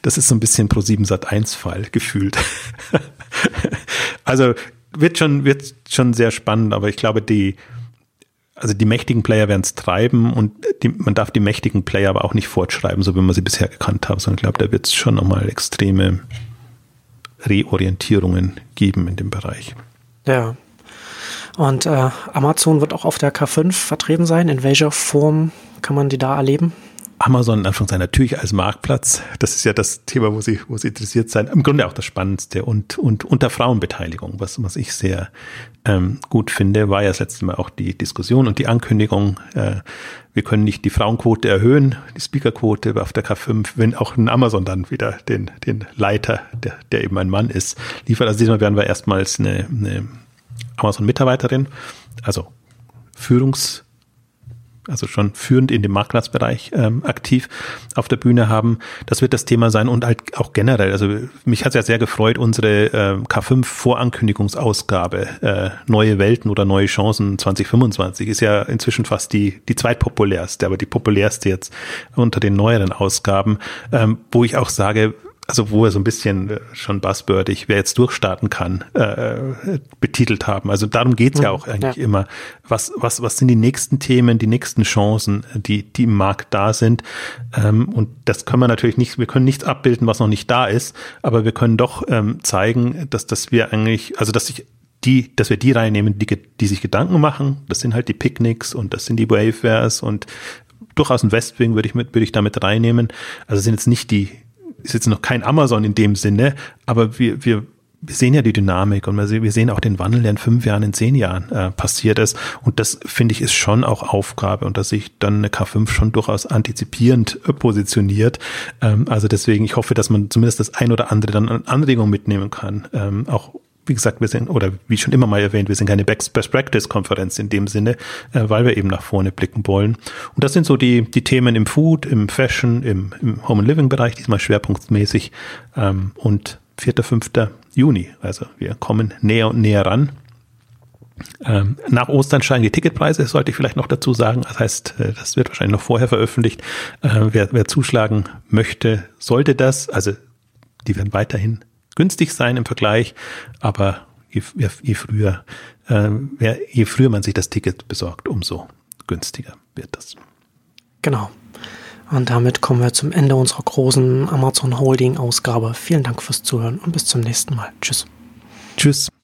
B: das ist so ein bisschen Pro 7 Sat 1 Fall gefühlt. also wird schon, wird schon sehr spannend, aber ich glaube, die, also die mächtigen Player werden es treiben und die, man darf die mächtigen Player aber auch nicht fortschreiben, so wie man sie bisher gekannt hat, sondern ich glaube, da wird es schon nochmal extreme Reorientierungen geben in dem Bereich.
A: Ja. Und äh, Amazon wird auch auf der K5 vertreten sein. In welcher Form kann man die da erleben?
B: Amazon in Anführungszeichen natürlich als Marktplatz. Das ist ja das Thema, wo sie, wo sie interessiert sein. Im Grunde auch das Spannendste und, und unter Frauenbeteiligung, was, was ich sehr ähm, gut finde, war ja das letzte Mal auch die Diskussion und die Ankündigung, äh, wir können nicht die Frauenquote erhöhen, die Speakerquote auf der K5, wenn auch ein Amazon dann wieder den, den Leiter, der, der eben ein Mann ist, liefert. Also diesmal werden wir erstmals eine, eine Amazon-Mitarbeiterin, also Führungs- also schon führend in dem Marktplatzbereich ähm, aktiv auf der Bühne haben. Das wird das Thema sein und halt auch generell. Also mich hat es ja sehr gefreut, unsere äh, K5 Vorankündigungsausgabe äh, Neue Welten oder Neue Chancen 2025 ist ja inzwischen fast die, die zweitpopulärste, aber die populärste jetzt unter den neueren Ausgaben, ähm, wo ich auch sage, also wo er so ein bisschen äh, schon buzzwordig, wer jetzt durchstarten kann, äh, betitelt haben. Also darum geht's ja mhm, auch eigentlich ja. immer. Was, was, was sind die nächsten Themen, die nächsten Chancen, die, die im Markt da sind? Ähm, und das können wir natürlich nicht, wir können nichts abbilden, was noch nicht da ist, aber wir können doch ähm, zeigen, dass, dass wir eigentlich, also dass sich die, dass wir die reinnehmen, die, die sich Gedanken machen. Das sind halt die Picknicks und das sind die Wavewares und durchaus ein Westwing würde ich mit, würde ich damit reinnehmen. Also sind jetzt nicht die, ist jetzt noch kein Amazon in dem Sinne, aber wir, wir, wir sehen ja die Dynamik und wir sehen auch den Wandel, der in fünf Jahren, in zehn Jahren äh, passiert ist. Und das finde ich ist schon auch Aufgabe und dass sich dann eine K5 schon durchaus antizipierend äh, positioniert. Ähm, also deswegen, ich hoffe, dass man zumindest das ein oder andere dann an Anregung mitnehmen kann, ähm, auch wie gesagt, wir sind, oder wie schon immer mal erwähnt, wir sind keine Best Practice Konferenz in dem Sinne, äh, weil wir eben nach vorne blicken wollen. Und das sind so die, die Themen im Food, im Fashion, im, im Home and Living Bereich, diesmal schwerpunktmäßig, ähm, und 4., 5. Juni. Also wir kommen näher und näher ran. Ähm, nach Ostern steigen die Ticketpreise, sollte ich vielleicht noch dazu sagen. Das heißt, äh, das wird wahrscheinlich noch vorher veröffentlicht. Äh, wer, wer zuschlagen möchte, sollte das. Also die werden weiterhin günstig sein im Vergleich, aber je, je früher, äh, je früher man sich das Ticket besorgt, umso günstiger wird das.
A: Genau. Und damit kommen wir zum Ende unserer großen Amazon Holding Ausgabe. Vielen Dank fürs Zuhören und bis zum nächsten Mal. Tschüss.
B: Tschüss.